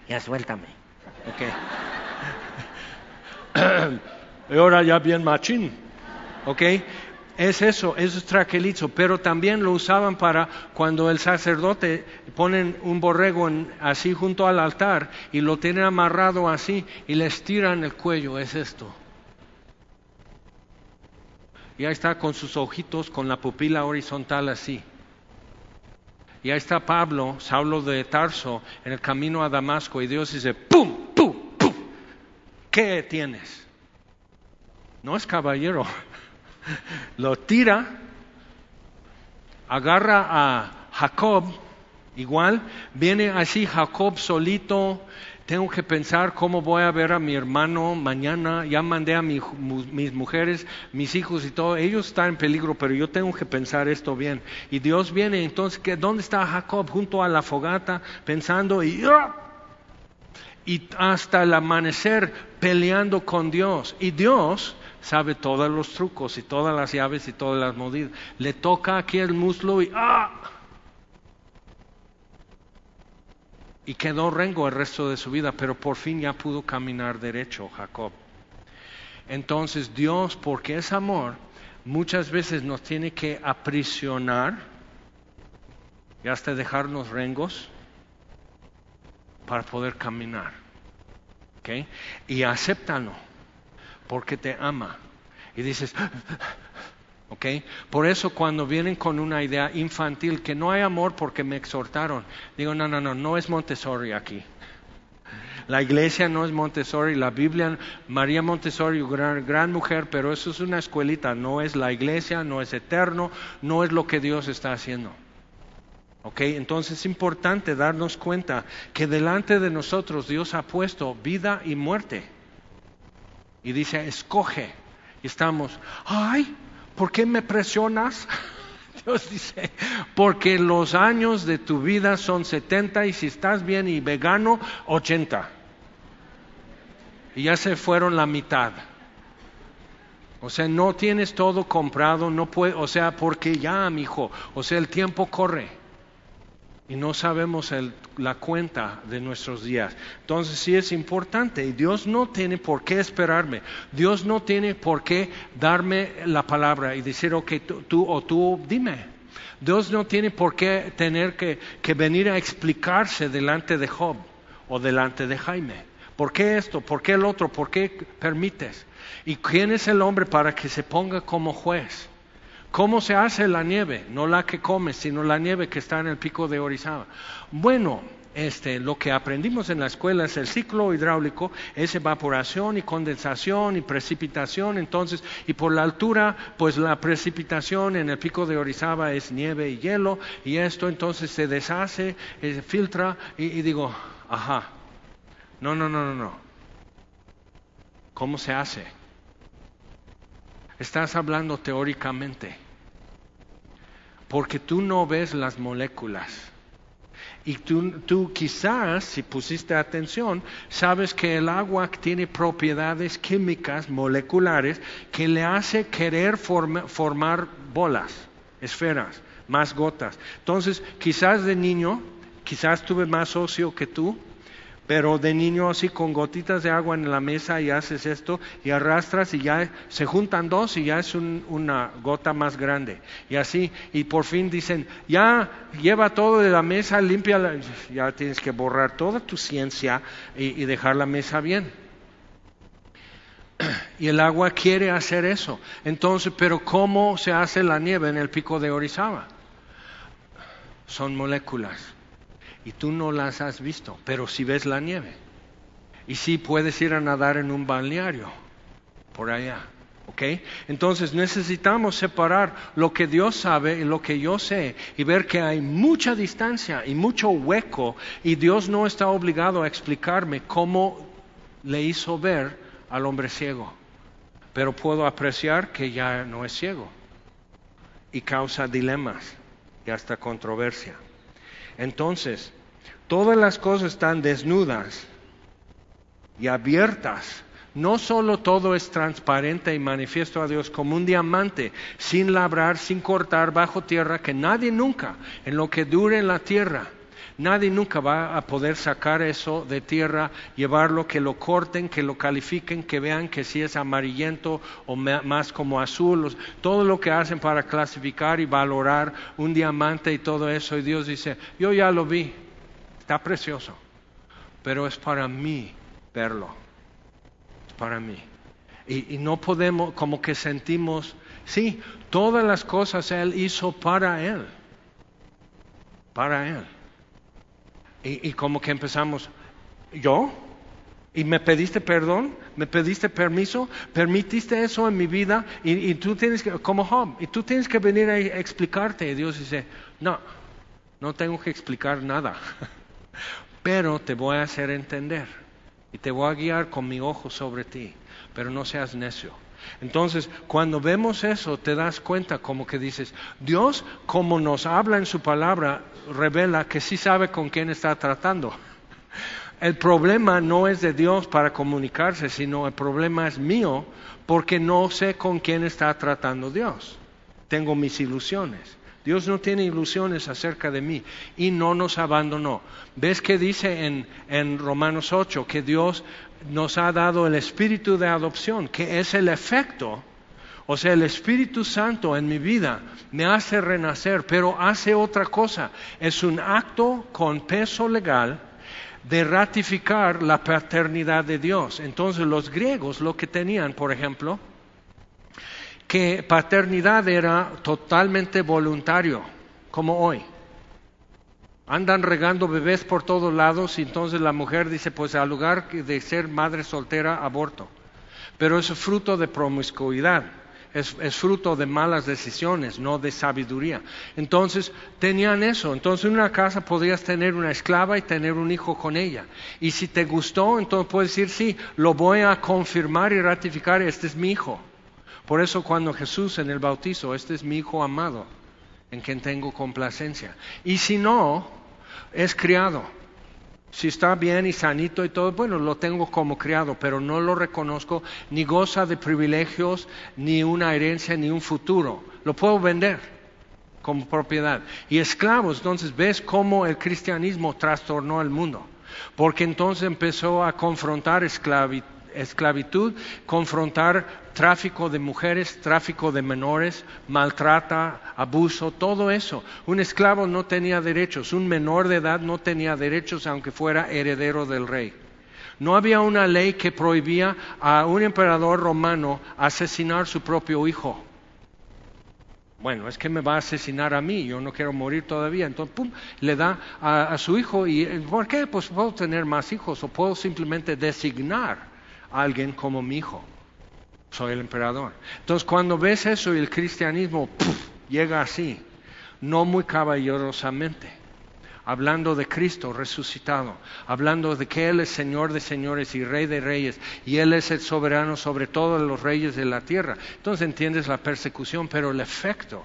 Ya suéltame. Ok. y ahora ya bien machín. Ok. Es eso, eso es traquelizo, pero también lo usaban para cuando el sacerdote ponen un borrego así junto al altar y lo tienen amarrado así y le estiran el cuello, es esto. Y ahí está con sus ojitos, con la pupila horizontal así. Y ahí está Pablo, Saulo de Tarso, en el camino a Damasco, y Dios dice, ¡pum, pum, pum! ¿Qué tienes? No es caballero. Lo tira, agarra a Jacob, igual, viene así Jacob solito, tengo que pensar cómo voy a ver a mi hermano mañana, ya mandé a mis mujeres, mis hijos y todo, ellos están en peligro, pero yo tengo que pensar esto bien. Y Dios viene, entonces, ¿dónde está Jacob? Junto a la fogata, pensando y... ¡ah! Y hasta el amanecer peleando con Dios. Y Dios sabe todos los trucos y todas las llaves y todas las medidas. Le toca aquí el muslo y ¡ah! y quedó rengo el resto de su vida, pero por fin ya pudo caminar derecho Jacob. Entonces Dios, porque es amor, muchas veces nos tiene que aprisionar y hasta dejarnos rengos para poder caminar. ¿Okay? Y acéptalo, porque te ama. Y dices, por eso cuando vienen con una idea infantil que no hay amor porque me exhortaron, digo, no, no, no, no es Montessori aquí. La iglesia no es Montessori, la Biblia, María Montessori, gran, gran mujer, pero eso es una escuelita, no es la iglesia, no es eterno, no es lo que Dios está haciendo. ¿Ok? Entonces es importante darnos cuenta que delante de nosotros Dios ha puesto vida y muerte. Y dice, escoge. Y estamos, ay, ¿por qué me presionas? Dios dice, porque los años de tu vida son 70 y si estás bien y vegano, 80. Y ya se fueron la mitad. O sea, no tienes todo comprado, no puede, o sea, porque ya, mi hijo, o sea, el tiempo corre y no sabemos la cuenta de nuestros días. Entonces sí es importante y Dios no tiene por qué esperarme. Dios no tiene por qué darme la palabra y decir, ok, tú, o tú dime. Dios no tiene por qué tener que, que venir a explicarse delante de Job o delante de Jaime. ¿Por qué esto? ¿Por qué el otro? ¿Por qué permites? ¿Y quién es el hombre para que se ponga como juez? ¿Cómo se hace la nieve? No la que comes, sino la nieve que está en el pico de Orizaba. Bueno, este, lo que aprendimos en la escuela es el ciclo hidráulico, es evaporación y condensación y precipitación, entonces, y por la altura, pues la precipitación en el pico de Orizaba es nieve y hielo, y esto entonces se deshace, eh, filtra, y, y digo, ajá, no, no, no, no, no. ¿Cómo se hace? Estás hablando teóricamente porque tú no ves las moléculas. Y tú, quizás, si pusiste atención, sabes que el agua tiene propiedades químicas, moleculares, que le hace querer formar bolas, esferas, más gotas. Entonces, quizás de niño, quizás tuve más ocio que tú, pero de niño así con gotitas de agua en la mesa y haces esto y arrastras y ya se juntan dos y ya es una gota más grande. Y así, y por fin dicen, ya lleva todo de la mesa, limpia, ya tienes que borrar toda tu ciencia y, y dejar la mesa bien. Y el agua quiere hacer eso. Entonces, pero ¿cómo se hace la nieve en el pico de Orizaba? Son moléculas y tú no las has visto, pero si ves la nieve. Y si puedes ir a nadar en un balneario, por allá. Entonces necesitamos separar lo que Dios sabe y lo que yo sé y ver que hay mucha distancia y mucho hueco y Dios no está obligado a explicarme cómo le hizo ver al hombre ciego. Pero puedo apreciar que ya no es ciego y causa dilemas y hasta controversia. Entonces, todas las cosas están desnudas y abiertas. No solo todo es transparente y manifiesto a Dios como un diamante, sin labrar, sin cortar, bajo tierra, que nadie nunca, en lo que dure en la tierra, nadie nunca va a poder sacar eso de tierra, llevarlo, que lo corten, que lo califiquen, que vean que si es amarillento o más como azul, todo lo que hacen para clasificar y valorar un diamante y todo eso. Y Dios dice, yo ya lo vi, está precioso, pero es para mí verlo para mí. Y, no podemos, como que sentimos, sí, todas las cosas Él hizo para Él, para Él. Y, como que empezamos, ¿yo? ¿Y me pediste perdón? ¿Me pediste permiso? ¿Permitiste eso en mi vida? Y, tú tienes que, como Job, y tú tienes que venir a explicarte. Y Dios dice, no, no tengo que explicar nada, pero te voy a hacer entender y te voy a guiar con mi ojo sobre ti, pero no seas necio. Entonces, cuando vemos eso, te das cuenta como que dices, Dios, como nos habla en su palabra, revela que sí sabe con quién está tratando. El problema no es de Dios para comunicarse, sino el problema es mío porque no sé con quién está tratando Dios. Tengo mis ilusiones. Dios no tiene ilusiones acerca de mí y no nos abandonó. ¿Ves que dice en, en, Romanos 8 que Dios nos ha dado el espíritu de adopción, que es el efecto, o sea, el Espíritu Santo en mi vida me hace renacer, pero hace otra cosa. Es un acto con peso legal de ratificar la paternidad de Dios. Entonces los griegos lo que tenían, por ejemplo, que paternidad era totalmente voluntario, como hoy. Andan regando bebés por todos lados y entonces la mujer dice, pues al lugar de ser madre soltera, aborto. Pero es fruto de promiscuidad, es, es, fruto de malas decisiones, no de sabiduría. Entonces tenían eso. Entonces en una casa podrías tener una esclava y tener un hijo con ella. Y si te gustó, entonces puedes decir, sí, lo voy a confirmar y ratificar, este es mi hijo. Por eso cuando Jesús en el bautizo, este es mi Hijo amado, en quien tengo complacencia. Y si no, es criado. Si está bien y sanito y todo, bueno, lo tengo como criado, pero no lo reconozco, ni goza de privilegios, ni una herencia, ni un futuro. Lo puedo vender como propiedad. Y esclavos, entonces ves cómo el cristianismo trastornó el mundo. Porque entonces empezó a confrontar esclavitud esclavitud, confrontar tráfico de mujeres, tráfico de menores, maltrata, abuso, todo eso. Un esclavo no tenía derechos, un menor de edad no tenía derechos aunque fuera heredero del rey. No había una ley que prohibía a un emperador romano asesinar su propio hijo. Bueno, es que me va a asesinar a mí, yo no quiero morir todavía. Entonces, pum, le da a, su hijo. ¿Y por qué? Pues puedo tener más hijos o puedo simplemente designar alguien como mi hijo. Soy el emperador. Entonces cuando ves eso y el cristianismo llega así, no muy caballerosamente, hablando de Cristo resucitado, hablando de que Él es Señor de señores y Rey de reyes, y Él es el soberano sobre todos los reyes de la tierra. Entonces entiendes la persecución, pero el efecto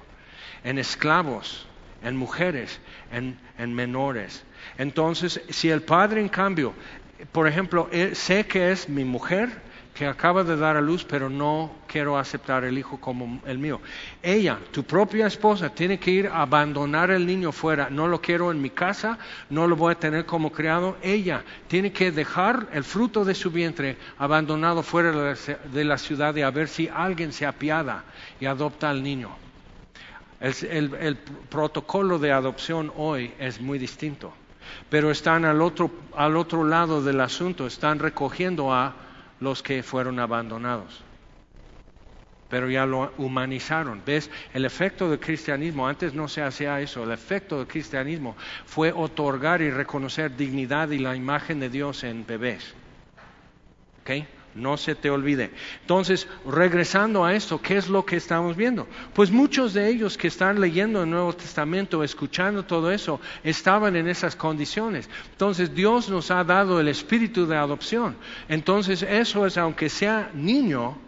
en esclavos, en mujeres, en, en menores. Entonces, si el Padre, en cambio, por ejemplo, eh, sé que es mi mujer que acaba de dar a luz, pero no quiero aceptar el hijo como el mío. Ella, tu propia esposa, tiene que ir a abandonar el niño fuera. No lo quiero en mi casa, no lo voy a tener como criado. Ella tiene que dejar el fruto de su vientre abandonado fuera de la ciudad y a ver si alguien se apiada y adopta al niño. el protocolo de adopción hoy es muy distinto pero están al otro, al otro lado del asunto, están recogiendo a los que fueron abandonados. Pero ya lo humanizaron. ¿Ves? El efecto del cristianismo, antes no se hacía eso, el efecto del cristianismo fue otorgar y reconocer dignidad y la imagen de Dios en bebés. ¿Okay? No se te olvide. Entonces, regresando a esto, ¿qué es lo que estamos viendo? Pues muchos de ellos que están leyendo el Nuevo Testamento, escuchando todo eso, estaban en esas condiciones. Entonces, Dios nos ha dado el espíritu de adopción. Entonces, eso es, aunque sea niño,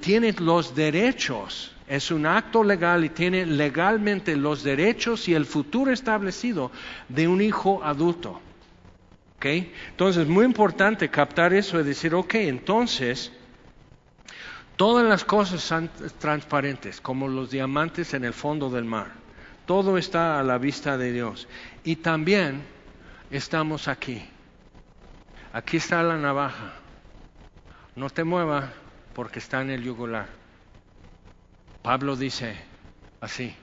tiene los derechos es un acto legal y tiene legalmente los derechos y el futuro establecido de un hijo adulto. ¿Okay? Entonces, es muy importante captar eso y decir, ok, entonces, todas las cosas son transparentes, como los diamantes en el fondo del mar. Todo está a la vista de Dios. Y también estamos aquí. Aquí está la navaja. No te muevas porque está en el yugular. Pablo dice así,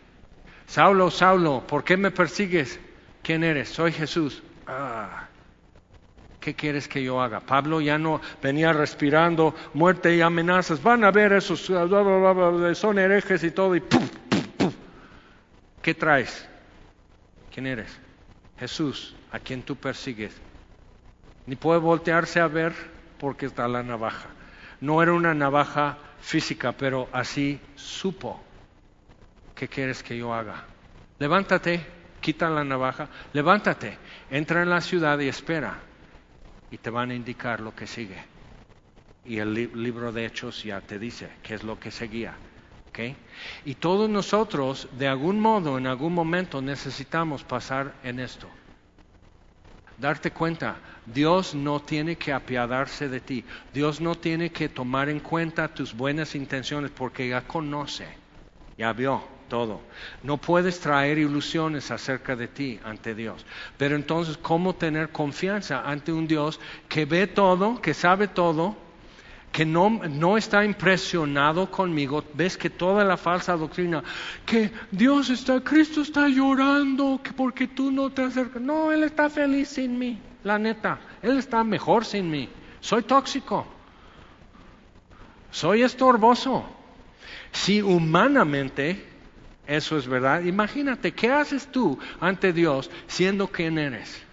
Saulo, Saulo, ¿por qué me persigues? ¿Quién eres? Soy Jesús. Ah, ¿Qué quieres que yo haga? Pablo ya no venía respirando muerte y amenazas. Van a ver esos, son herejes y todo. Y ¿Qué traes? ¿Quién eres? Jesús, a quien tú persigues. Ni puede voltearse a ver porque está la navaja. No era una navaja física, pero así supo. ¿Qué quieres que yo haga? Levántate, quita la navaja, levántate, entra en la ciudad y espera. Y te van a indicar lo que sigue. Y el libro de Hechos ya te dice qué es lo que seguía. Y todos nosotros, de algún modo, en algún momento, necesitamos pasar en esto darte cuenta, Dios no tiene que apiadarse de ti, Dios no tiene que tomar en cuenta tus buenas intenciones porque ya conoce, ya vio todo. No puedes traer ilusiones acerca de ti ante Dios. Pero entonces, ¿cómo tener confianza ante un Dios que ve todo, que sabe todo, que no, está impresionado conmigo, ves que toda la falsa doctrina, que Dios está, Cristo está llorando, que porque tú no te acercas, no, Él está feliz sin mí, la neta, Él está mejor sin mí, soy tóxico, soy estorboso. Si humanamente eso es verdad, imagínate, ¿qué haces tú ante Dios siendo quien eres?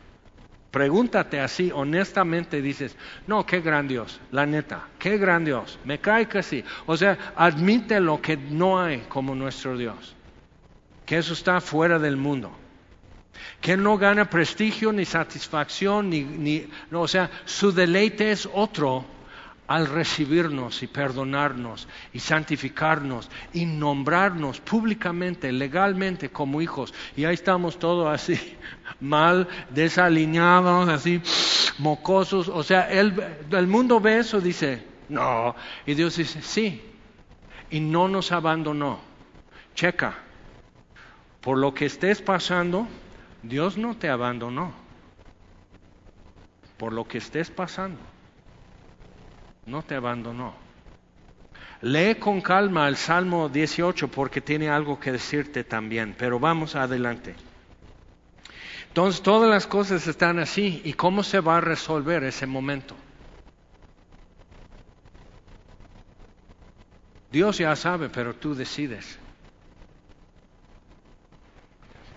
Pregúntate así honestamente, dices, no, qué gran Dios, la neta, qué gran Dios, me cae que. O sea, admite lo que no hay como nuestro Dios, que eso está fuera del mundo, que no gana prestigio ni satisfacción, ni, ni no, o sea, su deleite es otro al recibirnos y perdonarnos y santificarnos y nombrarnos públicamente, legalmente como hijos. Y ahí estamos todos así, mal, desalineados, así, mocosos. O sea, el, el mundo ve eso, dice, no. Y Dios dice, sí. Y no nos abandonó. Checa, por lo que estés pasando, Dios no te abandonó. Por lo que estés pasando no te abandonó. Lee con calma el Salmo 18 porque tiene algo que decirte también, pero vamos adelante. Entonces todas las cosas están así y cómo se va a resolver ese momento. Dios ya sabe, pero tú decides.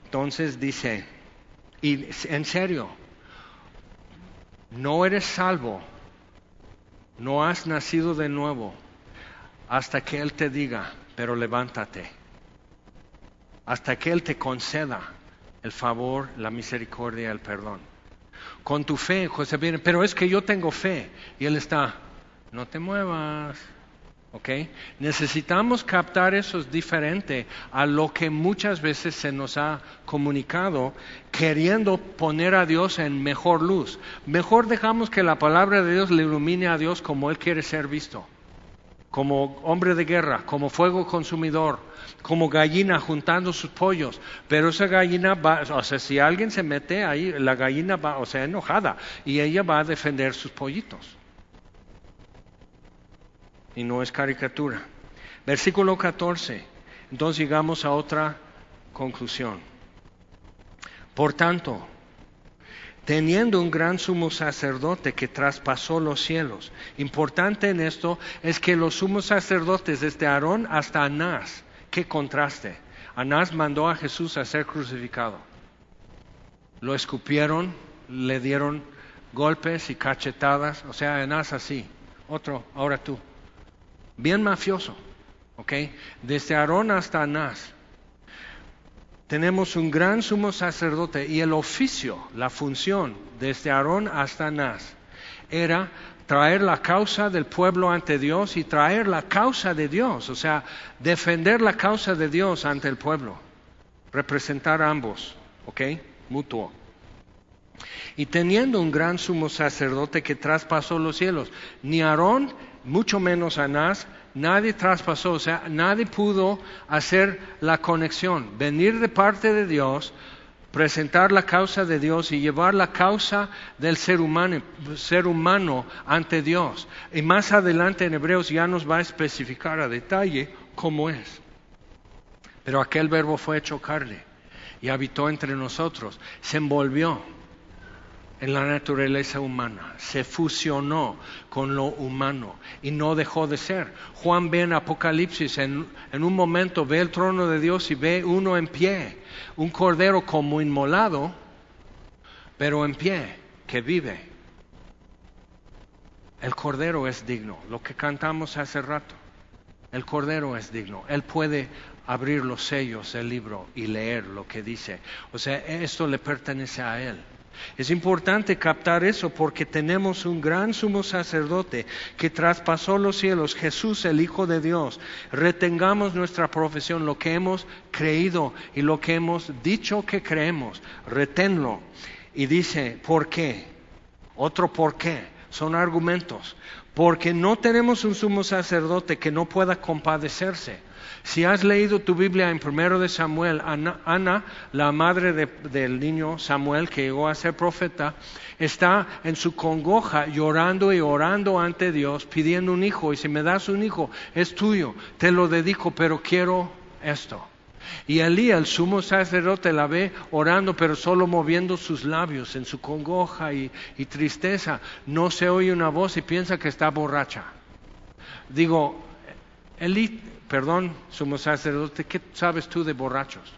Entonces dice, y en serio, no eres salvo no has nacido de nuevo hasta que Él te diga, pero levántate. Hasta que Él te conceda el favor, la misericordia, el perdón. Con tu fe, José viene, pero es que yo tengo fe. Y Él está, no te muevas. Necesitamos captar eso es diferente a lo que muchas veces se nos ha comunicado queriendo poner a Dios en mejor luz. Mejor dejamos que la palabra de Dios le ilumine a Dios como Él quiere ser visto. Como hombre de guerra, como fuego consumidor, como gallina juntando sus pollos. Pero esa gallina va, o sea, si alguien se mete ahí, la gallina va, o sea, enojada, y ella va a defender sus pollitos y no es caricatura. Versículo 14. Entonces llegamos a otra conclusión. Por tanto, teniendo un gran sumo sacerdote que traspasó los cielos. Importante en esto es que los sumos sacerdotes desde Aarón hasta Anás, qué contraste. Anás mandó a Jesús a ser crucificado. Lo escupieron, le dieron golpes y cachetadas, o sea, Anás así otro, ahora tú. Bien mafioso, ¿ok? Desde Aarón hasta Anás. Tenemos un gran sumo sacerdote y el oficio, la función, desde Aarón hasta Anás, era traer la causa del pueblo ante Dios y traer la causa de Dios, o sea, defender la causa de Dios ante el pueblo, representar a ambos, ¿ok? Mutuo. Y teniendo un gran sumo sacerdote que traspasó los cielos, ni Aarón, mucho menos Anás, nadie traspasó, o sea, nadie pudo hacer la conexión, venir de parte de Dios, presentar la causa de Dios y llevar la causa del ser humano, ser humano ante Dios. Y más adelante en Hebreos ya nos va a especificar a detalle cómo es. Pero aquel verbo fue hecho carne y habitó entre nosotros, se envolvió en la naturaleza humana, se fusionó con lo humano y no dejó de ser. Juan ve en Apocalipsis, en, en, un momento ve el trono de Dios y ve uno en pie, un cordero como inmolado, pero en pie, que vive. El cordero es digno, lo que cantamos hace rato. El cordero es digno, él puede abrir los sellos del libro y leer lo que dice. O sea, esto le pertenece a él. Es importante captar eso porque tenemos un gran sumo sacerdote que traspasó los cielos, Jesús el Hijo de Dios. Retengamos nuestra profesión, lo que hemos creído y lo que hemos dicho que creemos, reténlo. Y dice, ¿por qué? Otro por qué. Son argumentos. Porque no tenemos un sumo sacerdote que no pueda compadecerse. Si has leído tu Biblia en primero de Samuel, Ana, la madre del niño Samuel que llegó a ser profeta, está en su congoja llorando y orando ante Dios, pidiendo un hijo. Y si me das un hijo, es tuyo, te lo dedico, pero quiero esto. Y Elí, el sumo sacerdote, la ve orando, pero solo moviendo sus labios en su congoja y, y tristeza. No se oye una voz y piensa que está borracha. Digo, Elí perdón, sumo sacerdote, ¿qué sabes tú de borrachos?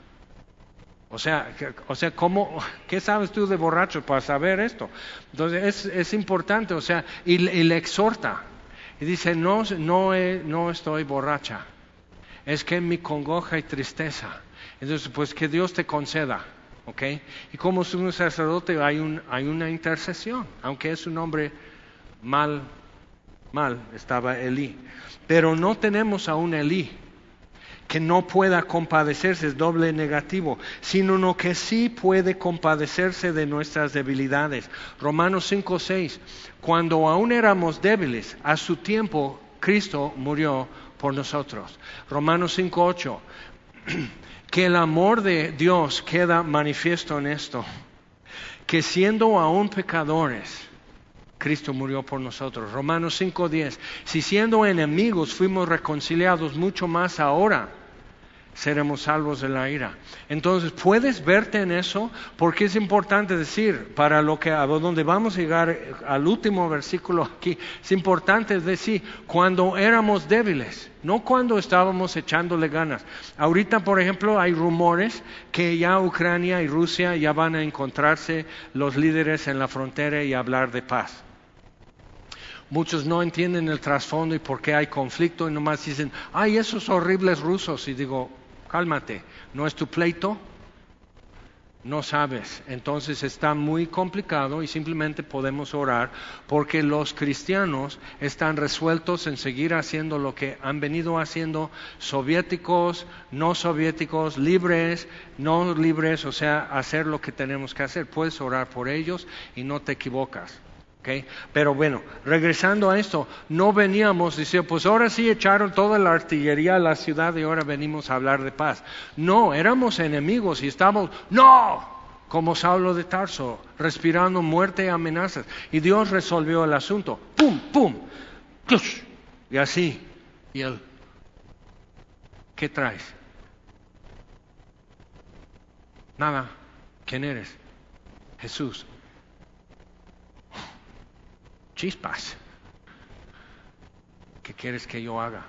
O sea, o sea, ¿cómo, ¿qué sabes tú de borrachos para saber esto? Entonces es, importante, o sea, y, le exhorta. Y dice, no, no, no estoy borracha, es que mi congoja y tristeza. Entonces, pues que Dios te conceda, ¿ok? Y como sumo sacerdote hay, un, hay una intercesión, aunque es un hombre mal, mal, estaba Elí. Pero no tenemos a un Elí que no pueda compadecerse, es doble negativo, sino uno que sí puede compadecerse de nuestras debilidades. Romanos 5, 6, cuando aún éramos débiles, a su tiempo Cristo murió por nosotros. Romanos 5, 8, que el amor de Dios queda manifiesto en esto, que siendo aún pecadores, Cristo murió por nosotros. Romanos 5:10. Si siendo enemigos fuimos reconciliados mucho más ahora, seremos salvos de la ira. Entonces, ¿puedes verte en eso? Porque es importante decir, para lo que a donde vamos a llegar al último versículo aquí, es importante decir, cuando éramos débiles, no cuando estábamos echándole ganas. Ahorita, por ejemplo, hay rumores que ya Ucrania y Rusia ya van a encontrarse los líderes en la frontera y hablar de paz. Muchos no entienden el trasfondo y por qué hay conflicto y nomás dicen, ay, esos horribles rusos. Y digo, cálmate, ¿no es tu pleito? No sabes. Entonces está muy complicado y simplemente podemos orar porque los cristianos están resueltos en seguir haciendo lo que han venido haciendo soviéticos, no soviéticos, libres, no libres, o sea, hacer lo que tenemos que hacer. Puedes orar por ellos y no te equivocas. Pero bueno, regresando a esto, no veníamos diciendo, pues ahora sí echaron toda la artillería a la ciudad y ahora venimos a hablar de paz. No, éramos enemigos y estábamos, no, como Saulo de Tarso, respirando muerte y amenazas. Y Dios resolvió el asunto. ¡Pum, pum! Y así. Y él, ¿qué traes? Nada. ¿Quién eres? Jesús chispas. ¿Qué quieres que yo haga?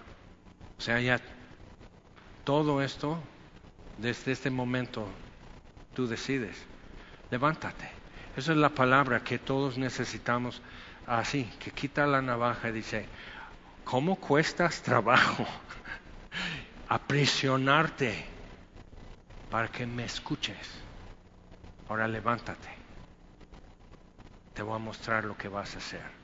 O sea, ya todo esto, desde este momento, tú decides. Levántate. Esa es la palabra que todos necesitamos así, que quita la navaja y dice, ¿cómo cuestas trabajo aprisionarte para que me escuches? Ahora levántate. Te voy a mostrar lo que vas a hacer.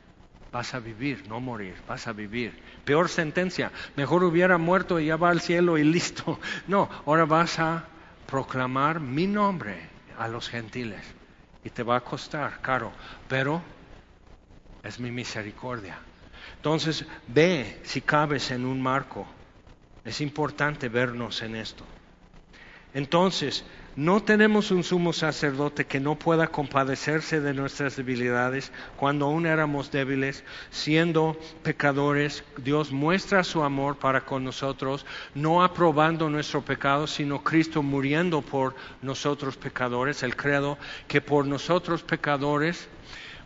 Vas a vivir, no morir, vas a vivir. Peor sentencia, mejor hubiera muerto y ya va al cielo y listo. No, ahora vas a proclamar mi nombre a los gentiles y te va a costar caro, pero es mi misericordia. Entonces, ve si cabes en un marco. Es importante vernos en esto. Entonces, no tenemos un sumo sacerdote que no pueda compadecerse de nuestras debilidades cuando aún éramos débiles, siendo pecadores. Dios muestra su amor para con nosotros, no aprobando nuestro pecado, sino Cristo muriendo por nosotros pecadores. El credo que por nosotros pecadores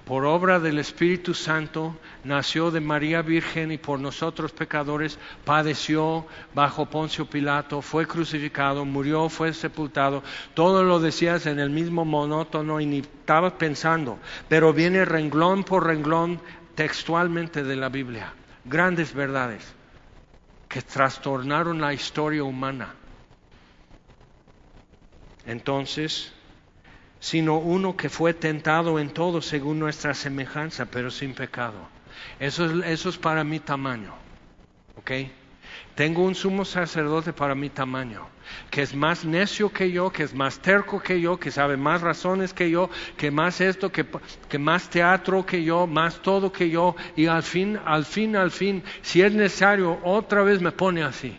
por obra del Espíritu Santo, nació de María Virgen y por nosotros pecadores padeció bajo Poncio Pilato, fue crucificado, murió, fue sepultado. Todo lo decías en el mismo monótono y ni estabas pensando, pero viene renglón por renglón textualmente de la Biblia. Grandes verdades que trastornaron la historia humana. Entonces, sino uno que fue tentado en todo según nuestra semejanza, pero sin pecado. Eso es, para mi tamaño. ¿Ok? Tengo un sumo sacerdote para mi tamaño, que es más necio que yo, que es más terco que yo, que sabe más razones que yo, que más esto, que, que más teatro que yo, más todo que yo, y al fin, al fin, al fin, si es necesario, otra vez me pone así.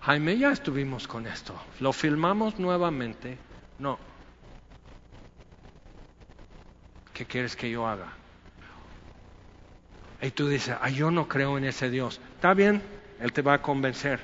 Jaime, ya estuvimos con esto. ¿Lo filmamos nuevamente? No. ¿Qué quieres que yo haga? Y tú dices, ah, yo no creo en ese Dios. Está bien, Él te va a convencer.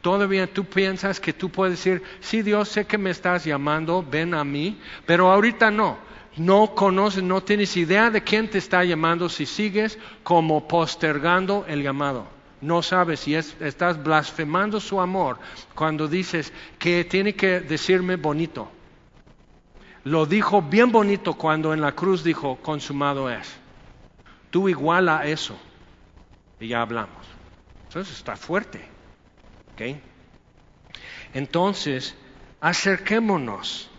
Todavía tú piensas que tú puedes decir, sí Dios, sé que me estás llamando, ven a mí, pero ahorita no. No conoces, no tienes idea de quién te está llamando si sigues como postergando el llamado. No sabes si estás blasfemando su amor cuando dices que tiene que decirme bonito lo dijo bien bonito cuando en la cruz dijo, consumado es. Tú iguala eso. Y ya hablamos. Entonces está fuerte. Entonces, acerquémonos,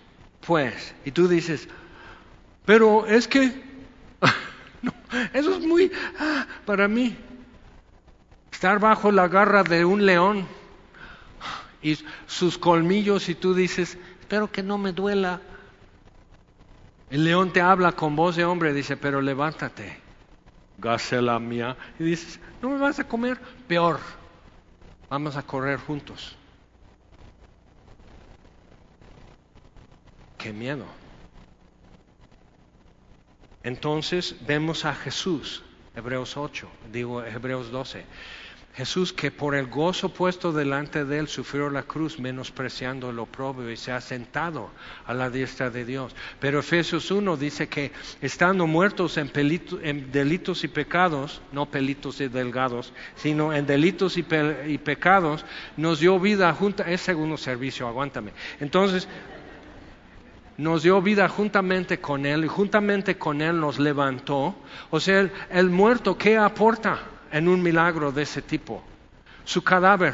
pues. Y tú dices, pero es que, no, eso es muy, ah, para mí, estar bajo la garra de un león y sus colmillos y tú dices, espero que no me duela. El león te habla con voz de hombre, dice, pero levántate, gacela mía. Y dices, no me vas a comer, peor, vamos a correr juntos. Qué miedo. Entonces vemos a Jesús, Hebreos 8, digo Hebreos 12. Jesús que por el gozo puesto delante de él sufrió la cruz menospreciando lo propio y se ha sentado a la diestra de Dios. Pero Efesios 1 dice que estando muertos en, delitos y pecados, no pelitos y delgados, sino en delitos y, pecados, nos dio vida junta, es segundo servicio, aguántame. Entonces, nos dio vida juntamente con Él y juntamente con Él nos levantó. O sea, el muerto, ¿qué aporta? En un milagro de ese tipo. Su cadáver,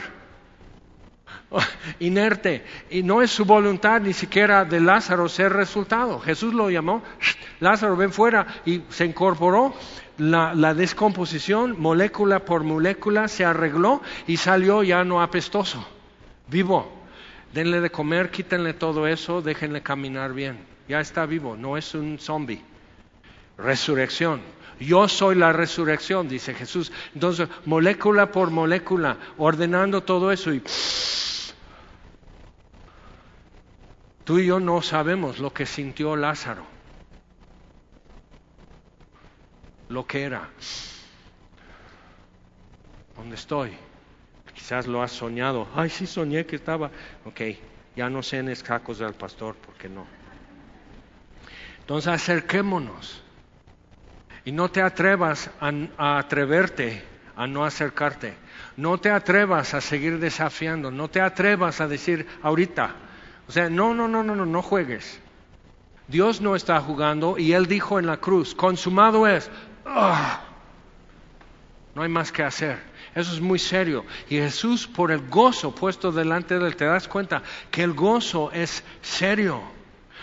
inerte, y no es su voluntad ni siquiera de Lázaro ser resultado. Jesús lo llamó, Lázaro ven fuera y se incorporó. La, descomposición, molécula por molécula, se arregló y salió ya no apestoso, vivo. Denle de comer, quítenle todo eso, déjenle caminar bien. Ya está vivo, no es un zombie. Resurrección. Yo soy la resurrección, dice Jesús. Entonces, molécula por molécula, ordenando todo eso y... Tú y yo no sabemos lo que sintió Lázaro, lo que era. ¿Dónde estoy? Quizás lo has soñado. Ay, sí soñé que estaba. Ok, ya no sé en escacos del pastor, porque no? Entonces acerquémonos y no te atrevas a, atreverte a no acercarte. No te atrevas a seguir desafiando. No te atrevas a decir ahorita. O sea, no, no, no, no, no, no juegues. Dios no está jugando y Él dijo en la cruz, consumado es. ah, no hay más que hacer. Eso es muy serio. Y Jesús, por el gozo puesto delante de él, te das cuenta que el gozo es serio.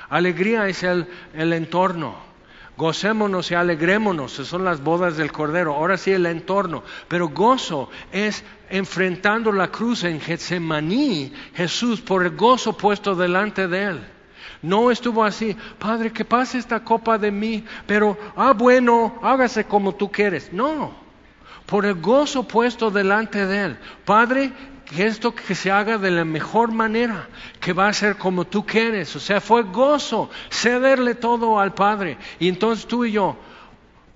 Alegría es el, el entorno. Gocémonos y alegrémonos, son las bodas del Cordero. Ahora sí el entorno. Pero gozo es enfrentando la cruz en Getsemaní, Jesús, por el gozo puesto delante de él. No estuvo así, Padre, que pase esta copa de mí, pero, ah, bueno, hágase como tú quieres. No, por el gozo puesto delante de Él. Padre, que esto que se haga de la mejor manera, que va a ser como tú quieres. O sea, fue gozo cederle todo al Padre. Y entonces tú y yo,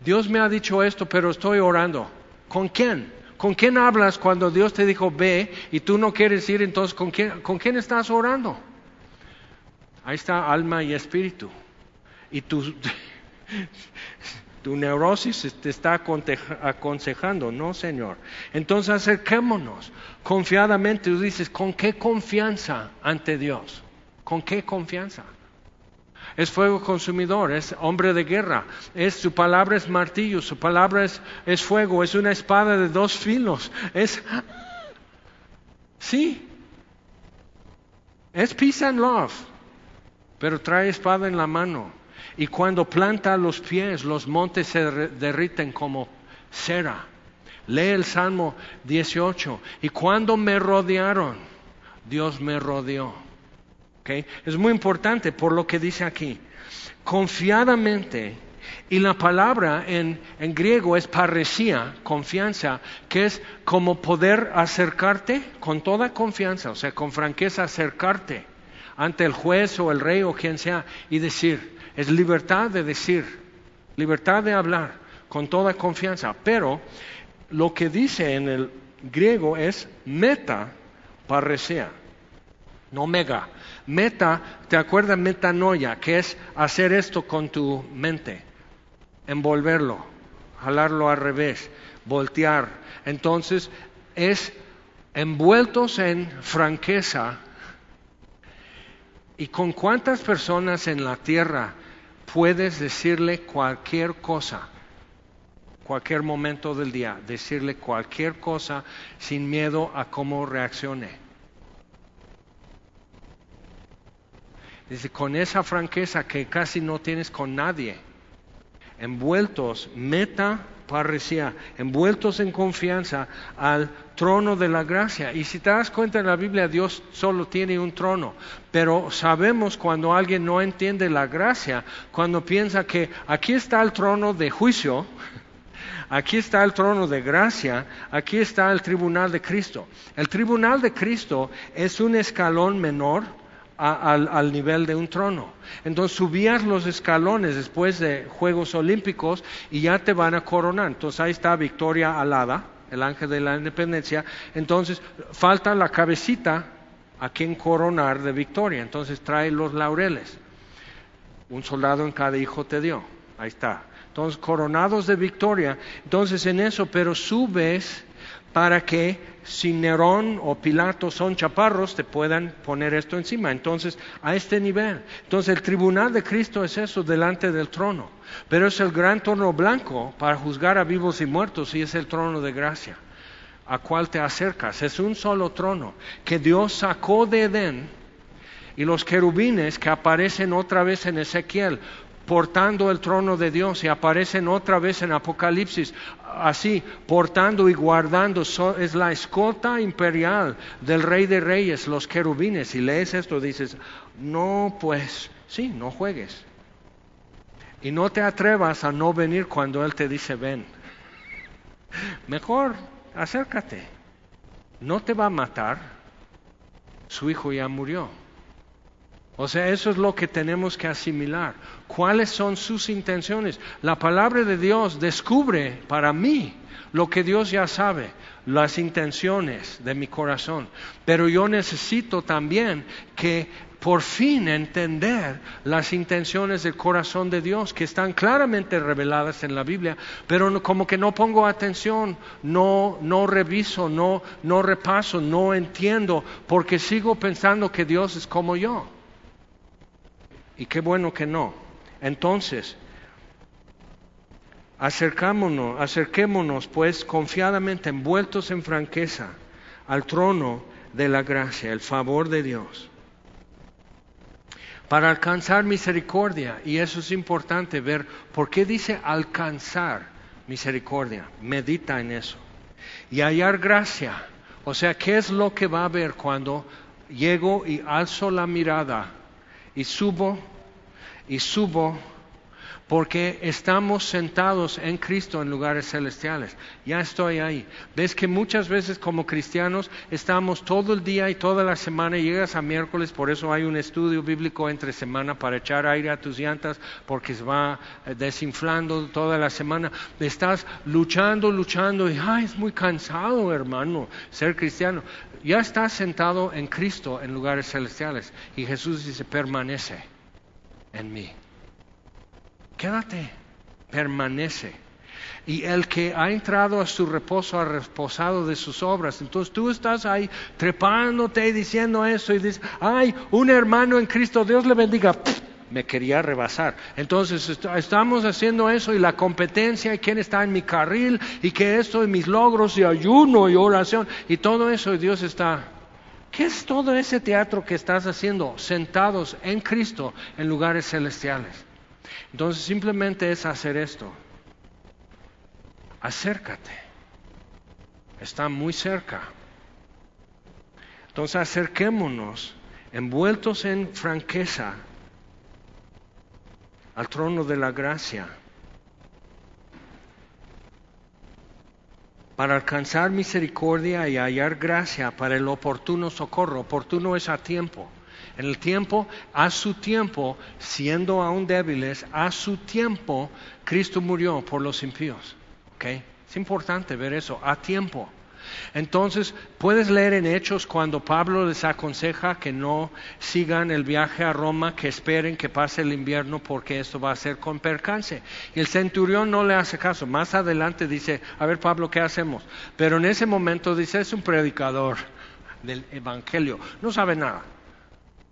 Dios me ha dicho esto, pero estoy orando. ¿Con quién? ¿Con quién hablas cuando Dios te dijo ve y tú no quieres ir? Entonces, ¿con quién, ¿con quién estás orando? Ahí está alma y espíritu. Y tu, tu neurosis te está aconsejando, no, Señor. Entonces acerquémonos confiadamente. Tú dices, ¿con qué confianza ante Dios? ¿Con qué confianza? Es fuego consumidor, es hombre de guerra, es su palabra es martillo, su palabra es, es fuego, es una espada de dos filos, es sí, es peace and love, pero trae espada en la mano. Y cuando planta los pies, los montes se derriten como cera. Lee el Salmo 18. Y cuando me rodearon, Dios me rodeó. ¿Okay? Es muy importante por lo que dice aquí. Confiadamente, y la palabra en, en griego es parecía, confianza, que es como poder acercarte con toda confianza, o sea, con franqueza acercarte ante el juez o el rey o quien sea y decir, es libertad de decir, libertad de hablar con toda confianza. Pero lo que dice en el griego es meta parecía, no mega. Meta, ¿te acuerdas metanoia? Que es hacer esto con tu mente, envolverlo, jalarlo al revés, voltear. Entonces es envueltos en franqueza. ¿Y con cuántas personas en la tierra puedes decirle cualquier cosa, cualquier momento del día, decirle cualquier cosa sin miedo a cómo reaccione. Dice, con esa franqueza que casi no tienes con nadie, envueltos, meta parecía, envueltos en confianza al trono de la gracia. Y si te das cuenta en la Biblia, Dios solo tiene un trono. Pero sabemos cuando alguien no entiende la gracia, cuando piensa que aquí está el trono de juicio, aquí está el trono de gracia, aquí está el tribunal de Cristo. El tribunal de Cristo es un escalón menor al, nivel de un trono. Entonces subías los escalones después de Juegos Olímpicos y ya te van a coronar. Entonces ahí está Victoria Alada, el ángel de la independencia. Entonces falta la cabecita a quien coronar de victoria. Entonces trae los laureles. Un soldado en cada hijo te dio. Ahí está. Entonces coronados de victoria. Entonces en eso, pero subes para que si Nerón o Pilato son chaparros, te puedan poner esto encima. Entonces, a este nivel. Entonces, el tribunal de Cristo es eso delante del trono. Pero es el gran trono blanco para juzgar a vivos y muertos y es el trono de gracia. ¿A cuál te acercas? Es un solo trono que Dios sacó de Edén y los querubines que aparecen otra vez en Ezequiel portando el trono de Dios y aparecen otra vez en Apocalipsis, así, portando y guardando, es la escolta imperial del Rey de Reyes, los querubines. Y lees esto, dices, no, pues, sí, no juegues. Y no te atrevas a no venir cuando Él te dice, ven. Mejor, acércate. No te va a matar. Su hijo ya murió. O sea, eso es lo que tenemos que asimilar. ¿Cuáles son sus intenciones? La palabra de Dios descubre para mí lo que Dios ya sabe, las intenciones de mi corazón. Pero yo necesito también que por fin entender las intenciones del corazón de Dios que están claramente reveladas en la Biblia, pero como que no pongo atención, no, no reviso, no, no repaso, no entiendo, porque sigo pensando que Dios es como yo. Y qué bueno que no. Entonces, Acercámonos, acerquémonos pues confiadamente, envueltos en franqueza, al trono de la gracia, el favor de Dios, para alcanzar misericordia. Y eso es importante ver por qué dice alcanzar misericordia. Medita en eso. Y hallar gracia. O sea, ¿qué es lo que va a haber cuando llego y alzo la mirada y subo y subo porque estamos sentados en Cristo en lugares celestiales. Ya estoy ahí. Ves que muchas veces como cristianos estamos todo el día y toda la semana, llegas a miércoles, por eso hay un estudio bíblico entre semana para echar aire a tus llantas, porque se va eh, desinflando toda la semana. Estás luchando, luchando, y ay, es muy cansado, hermano, ser cristiano. Ya estás sentado en Cristo en lugares celestiales, y Jesús dice, permanece en mí quédate, permanece. Y el que ha entrado a su reposo ha reposado de sus obras. Entonces tú estás ahí trepándote y diciendo eso y dices, ay, un hermano en Cristo, Dios le bendiga. Me quería rebasar. Entonces estamos haciendo eso y la competencia y quién está en mi carril y que esto y mis logros y ayuno y oración y todo eso y Dios está. ¿Qué es todo ese teatro que estás haciendo sentados en Cristo en lugares celestiales? Entonces simplemente es hacer esto. Acércate. Está muy cerca. Entonces acerquémonos, envueltos en franqueza, al trono de la gracia, para alcanzar misericordia y hallar gracia para el oportuno socorro. Oportuno es a tiempo. En el tiempo, a su tiempo, siendo aún débiles, a su tiempo, Cristo murió por los impíos. ¿Okay? Es importante ver eso, a tiempo. Entonces, puedes leer en Hechos cuando Pablo les aconseja que no sigan el viaje a Roma, que esperen que pase el invierno porque esto va a ser con percance. Y el centurión no le hace caso. Más adelante dice, a ver Pablo, ¿qué hacemos? Pero en ese momento dice, es un predicador del Evangelio, no sabe nada.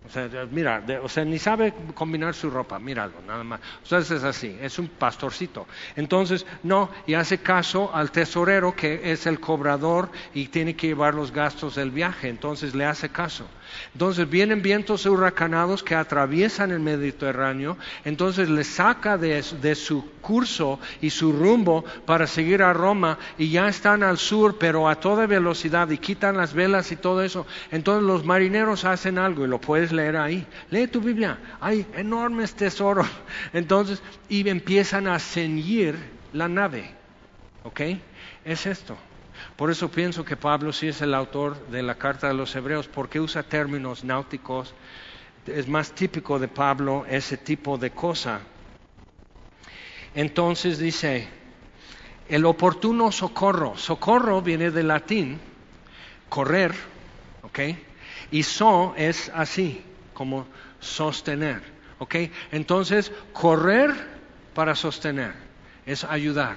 O sea, mira, o sea, ni sabe combinar su ropa, míralo, nada más. O sea, es así, es un pastorcito. Entonces, no, y hace caso al tesorero que es el cobrador y tiene que llevar los gastos del viaje, entonces le hace caso. Entonces vienen vientos huracanados que atraviesan el Mediterráneo, entonces le saca de, su curso y su rumbo para seguir a Roma y ya están al sur, pero a toda velocidad y quitan las velas y todo eso. Entonces los marineros hacen algo y lo puedes leer ahí. Lee tu Biblia, hay enormes tesoros. Entonces, y empiezan a ceñir la nave. ¿Ok? Es esto. Por eso pienso que Pablo sí es el autor de la carta de los hebreos, porque usa términos náuticos. Es más típico de Pablo ese tipo de cosa. Entonces dice, el oportuno socorro. Socorro viene del latín, correr, ¿ok? Y so es así, como sostener, ¿ok? Entonces, correr para sostener, es ayudar.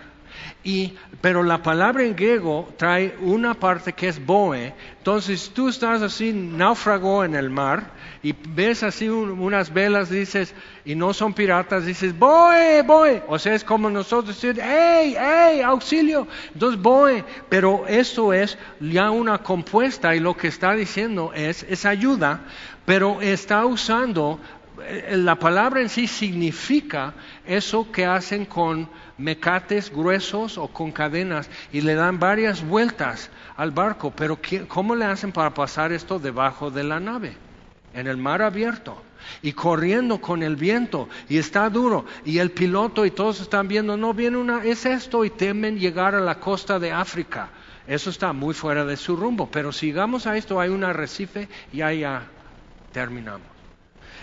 Y, pero la palabra en griego trae una parte que es boe. Entonces tú estás así náufrago en el mar y ves así unas velas, dices, y no son piratas, dices, boe, boe. O sea, es como nosotros decir, hey, hey, auxilio. Entonces, boe. Pero esto es ya una compuesta y lo que está diciendo es, es ayuda, pero está usando, eh, la palabra en sí significa eso que hacen con mecates gruesos o con cadenas y le dan varias vueltas al barco. Pero ¿cómo le hacen para pasar esto debajo de la nave? En el mar abierto y corriendo con el viento y está duro y el piloto y todos están viendo, no viene una, es esto y temen llegar a la costa de África. Eso está muy fuera de su rumbo, pero si llegamos a esto hay un arrecife y ahí ya terminamos.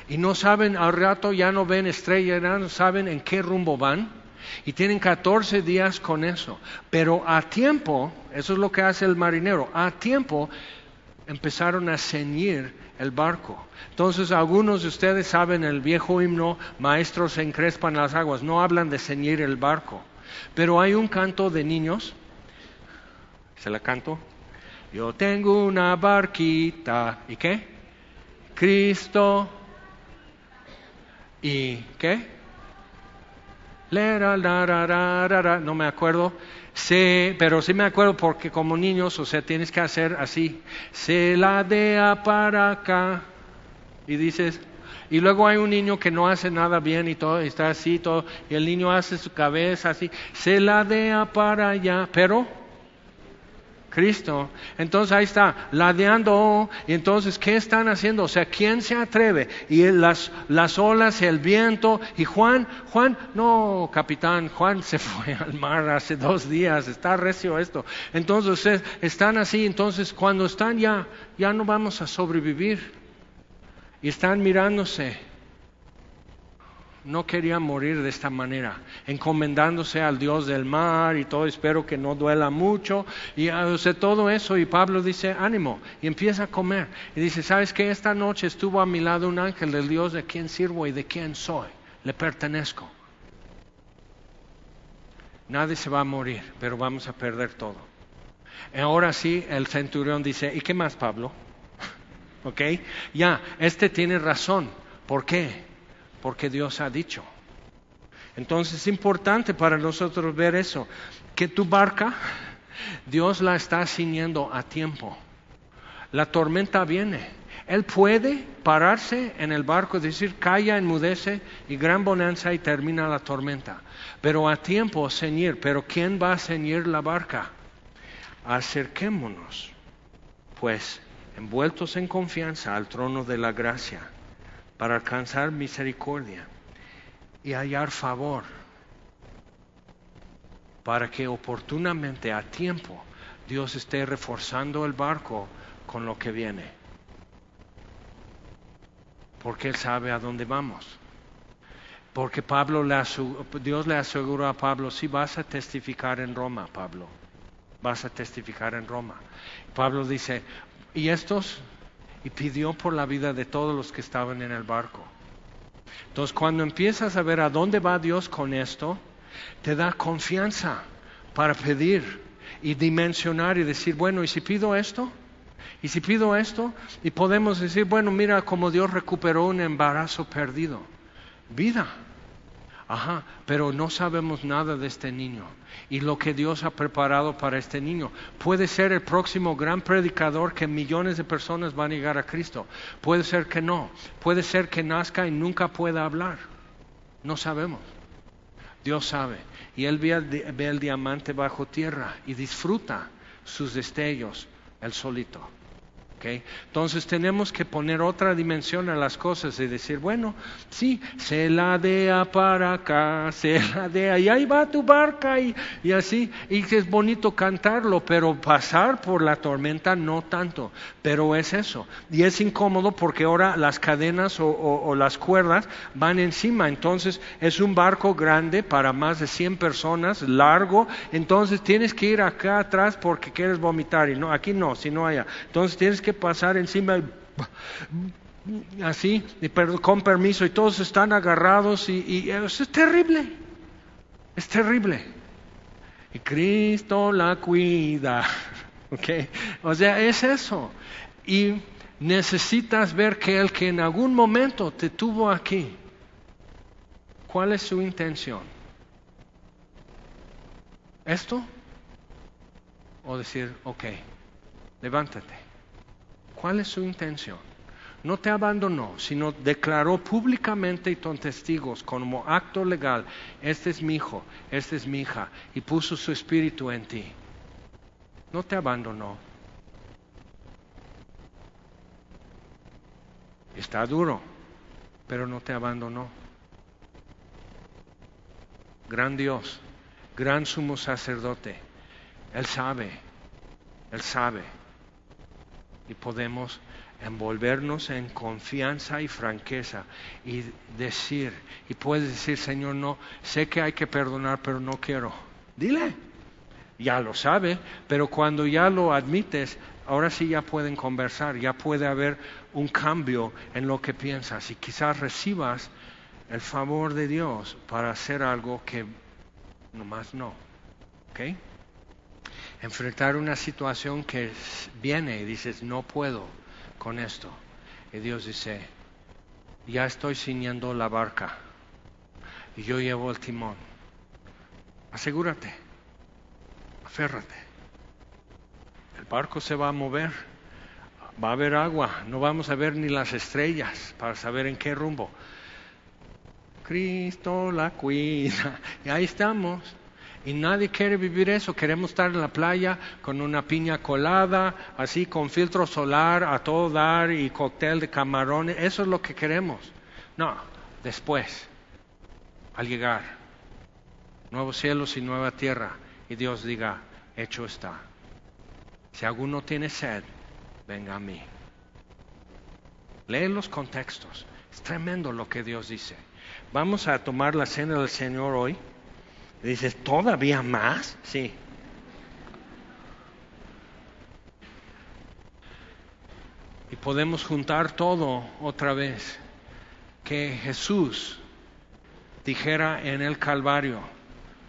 Y no saben, al rato ya no ven estrellas, no saben en qué rumbo van y tienen 14 días con eso. Pero a tiempo, eso es lo que hace el marinero, a tiempo empezaron a ceñir el barco. Entonces algunos de ustedes saben el viejo himno, maestros se encrespan las aguas, no hablan de ceñir el barco. Pero hay un canto de niños, ¿se la canto? Yo tengo una barquita, ¿y qué? Cristo, ¿y qué? No me acuerdo. Se, pero sí me acuerdo porque como niños, o sea, tienes que hacer así. Se la dea para acá. Y dices, y luego hay un niño que no hace nada bien y todo, está así, todo, y el niño hace su cabeza así, se la dea para allá, pero Cristo. Entonces ahí está, ladeando. Y entonces, ¿qué están haciendo? O sea, ¿quién se atreve? Y las, las olas, el viento. Y Juan, Juan, no, capitán, Juan se fue al mar hace dos días, está recio esto. Entonces, están así, entonces cuando están ya, ya no vamos a sobrevivir. Y están mirándose no quería morir de esta manera, encomendándose al Dios del mar y todo, espero que no duela mucho, y hace todo eso, y Pablo dice, ánimo, y empieza a comer, y dice, ¿sabes qué? Esta noche estuvo a mi lado un ángel del Dios de quien sirvo y de quien soy, le pertenezco. Nadie se va a morir, pero vamos a perder todo. Ahora sí, el centurión dice, ¿y qué más, Pablo? ¿Ok? Ya, este tiene razón. ¿Por qué? Porque Dios ha dicho. Entonces es importante para nosotros ver eso, que tu barca, Dios la está ciñendo a tiempo. La tormenta viene. Él puede pararse en el barco, decir, calla, enmudece y gran bonanza y termina la tormenta. Pero a tiempo ceñir. Pero ¿quién va a ceñir la barca? Acerquémonos, pues, envueltos en confianza al trono de la gracia para alcanzar misericordia y hallar favor, para que oportunamente a tiempo Dios esté reforzando el barco con lo que viene, porque Él sabe a dónde vamos. Porque Pablo le Dios le aseguró a Pablo, si vas a testificar en Roma, Pablo, vas a testificar en Roma. Pablo dice, ¿y estos y pidió por la vida de todos los que estaban en el barco. Entonces cuando empiezas a ver a dónde va Dios con esto, te da confianza para pedir y dimensionar y decir, bueno, ¿y si pido esto? ¿Y si pido esto? Y podemos decir, bueno, mira cómo Dios recuperó un embarazo perdido. Vida. Ajá, pero no sabemos nada de este niño y lo que Dios ha preparado para este niño. Puede ser el próximo gran predicador que millones de personas van a llegar a Cristo. Puede ser que no. Puede ser que nazca y nunca pueda hablar. No sabemos. Dios sabe. Y él ve, el diamante bajo tierra y disfruta sus destellos, el solito. Entonces tenemos que poner otra dimensión a las cosas y decir, bueno, sí, se ladea para acá, se ladea, y ahí va tu barca y, y así, y es bonito cantarlo, pero pasar por la tormenta no tanto, pero es eso. Y es incómodo porque ahora las cadenas o, o las cuerdas van encima, entonces es un barco grande para más de 100 personas, largo, entonces tienes que ir acá atrás porque quieres vomitar, y no, aquí no, sino allá. Entonces tienes que pasar encima así, con permiso, y todos están agarrados y, eso es terrible, es terrible. Y Cristo la cuida, O sea, es eso. Y necesitas ver que el que en algún momento te tuvo aquí, ¿cuál es su intención? ¿Esto? O decir, ok, levántate. ¿Cuál es su intención? No te abandonó, sino declaró públicamente y con testigos como acto legal, este es mi hijo, esta es mi hija, y puso su espíritu en ti. No te abandonó. Está duro, pero no te abandonó. Gran Dios, gran sumo sacerdote, Él sabe, Él sabe y podemos envolvernos en confianza y franqueza y decir, y puedes decir, Señor, no, sé que hay que perdonar, pero no quiero. Dile, ya lo sabe, pero cuando ya lo admites, ahora sí ya pueden conversar, ya puede haber un cambio en lo que piensas y quizás recibas el favor de Dios para hacer algo que nomás no. ¿Ok? Enfrentar una situación que viene y dices, no puedo con esto. Y Dios dice, ya estoy ciñendo la barca y yo llevo el timón. Asegúrate, aférrate. El barco se va a mover, va a haber agua, no vamos a ver ni las estrellas para saber en qué rumbo. Cristo la cuida. Y ahí estamos. Y nadie quiere vivir eso. Queremos estar en la playa con una piña colada, así con filtro solar a todo dar y cóctel de camarones. Eso es lo que queremos. No, después, al llegar, nuevos cielos y nueva tierra. Y Dios diga, hecho está. Si alguno tiene sed, venga a mí. Lee los contextos. Es tremendo lo que Dios dice. Vamos a tomar la cena del Señor hoy. Dices, ¿todavía más? Sí. Y podemos juntar todo otra vez. Que Jesús dijera en el Calvario,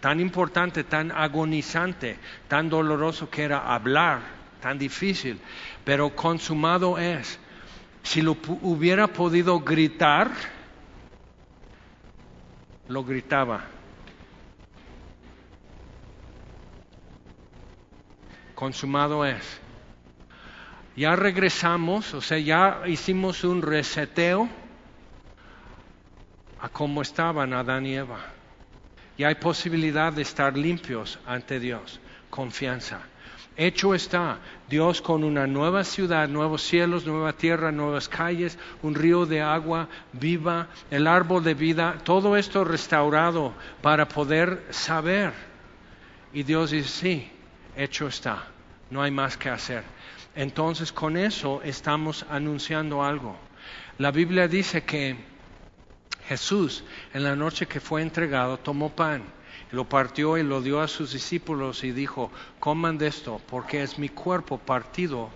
tan importante, tan agonizante, tan doloroso que era hablar, tan difícil, pero consumado es. Si lo hubiera podido gritar, lo gritaba. Consumado es. Ya regresamos, o sea, ya hicimos un reseteo a cómo estaban Adán y Eva. Y hay posibilidad de estar limpios ante Dios. Confianza. Hecho está, Dios con una nueva ciudad, nuevos cielos, nueva tierra, nuevas calles, un río de agua viva, el árbol de vida, todo esto restaurado para poder saber. Y Dios dice, sí, hecho está, no hay más que hacer. Entonces con eso estamos anunciando algo. La Biblia dice que Jesús en la noche que fue entregado tomó pan lo partió y lo dio a sus discípulos y dijo, coman de esto, porque es mi cuerpo partido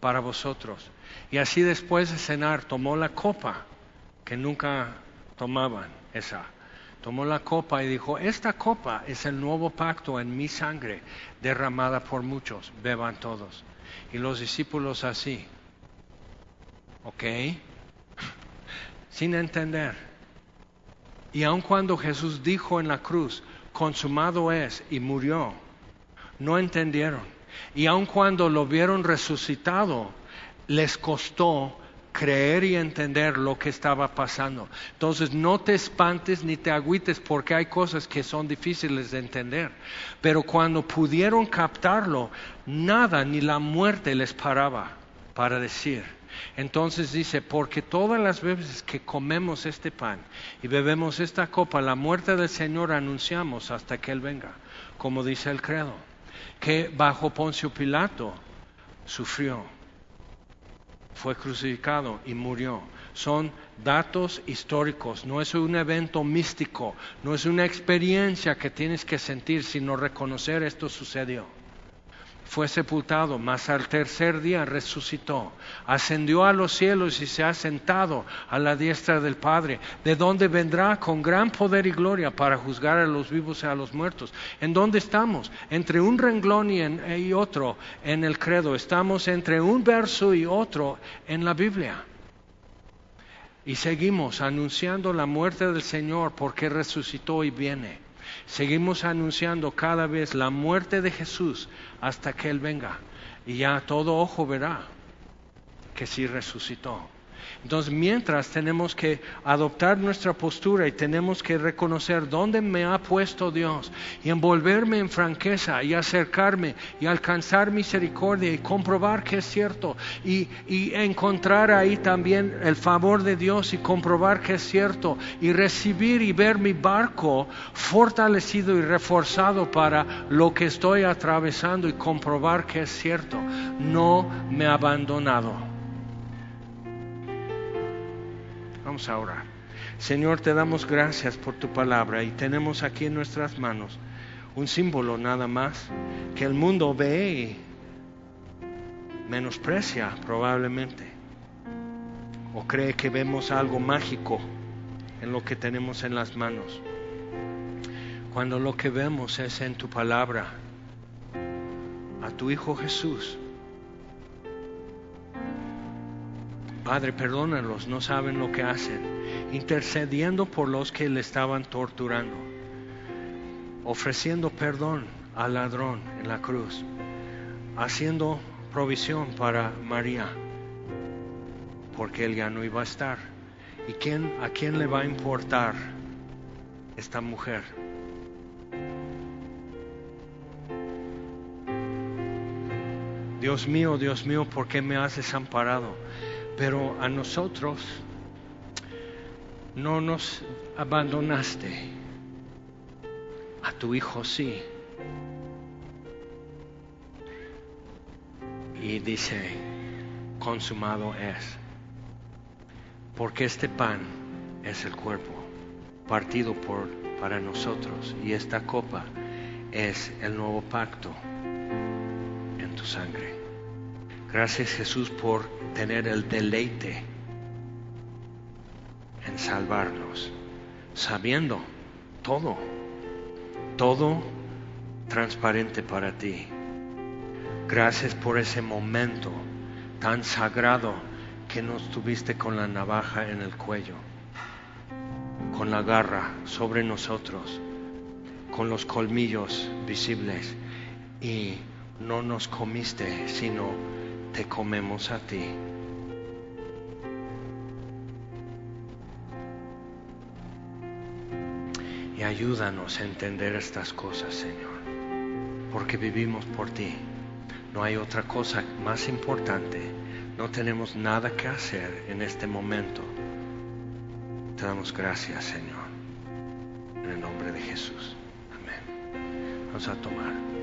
para vosotros. Y así después de cenar tomó la copa, que nunca tomaban esa. Tomó la copa y dijo, esta copa es el nuevo pacto en mi sangre, derramada por muchos, beban todos. Y los discípulos así, ¿ok? Sin entender. Y aun cuando Jesús dijo en la cruz, consumado es y murió. No entendieron. Y aun cuando lo vieron resucitado, les costó creer y entender lo que estaba pasando. Entonces no te espantes ni te agüites porque hay cosas que son difíciles de entender. Pero cuando pudieron captarlo, nada ni la muerte les paraba para decir, entonces dice, porque todas las veces que comemos este pan y bebemos esta copa, la muerte del Señor anunciamos hasta que Él venga, como dice el credo, que bajo Poncio Pilato sufrió, fue crucificado y murió. Son datos históricos, no es un evento místico, no es una experiencia que tienes que sentir, sino reconocer esto sucedió fue sepultado, mas al tercer día resucitó, ascendió a los cielos y se ha sentado a la diestra del Padre, de donde vendrá con gran poder y gloria para juzgar a los vivos y a los muertos. ¿En dónde estamos? Entre un renglón y, y otro en el credo, estamos entre un verso y otro en la Biblia. Y seguimos anunciando la muerte del Señor porque resucitó y viene. Seguimos anunciando cada vez la muerte de Jesús hasta que Él venga. Y ya todo ojo verá que sí resucitó. Entonces, mientras tenemos que adoptar nuestra postura y tenemos que reconocer dónde me ha puesto Dios y envolverme en franqueza y acercarme y alcanzar misericordia y comprobar que es cierto y, encontrar ahí también el favor de Dios y comprobar que es cierto y recibir y ver mi barco fortalecido y reforzado para lo que estoy atravesando y comprobar que es cierto. No me ha abandonado Vamos a orar. Señor, te damos gracias por tu palabra y tenemos aquí en nuestras manos un símbolo nada más que el mundo ve y menosprecia probablemente o cree que vemos algo mágico en lo que tenemos en las manos. Cuando lo que vemos es en tu palabra, a tu Hijo Jesús, Padre, perdónalos, no saben lo que hacen, intercediendo por los que le estaban torturando. ofreciendo perdón al ladrón en la cruz, haciendo provisión para María, porque él ya no iba a estar. ¿Y quién, a quién le va a importar esta mujer? Dios mío, Dios mío, ¿por qué me has desamparado? Pero a nosotros no nos abandonaste. A tu hijo sí. Y dice, consumado es. Porque este pan es el cuerpo partido por, para nosotros y esta copa es el nuevo pacto en tu sangre. Gracias Jesús por tener el deleite en salvarnos, sabiendo todo, todo transparente para ti. Gracias por ese momento tan sagrado que nos tuviste con la navaja en el cuello, con la garra sobre nosotros, con los colmillos visibles y no nos comiste, sino te comemos a ti. Y ayúdanos a entender estas cosas, Señor, porque vivimos por ti. No hay otra cosa más importante. No tenemos nada que hacer en este momento. Te damos gracias, Señor. En el nombre de Jesús. Amén. Vamos a tomar.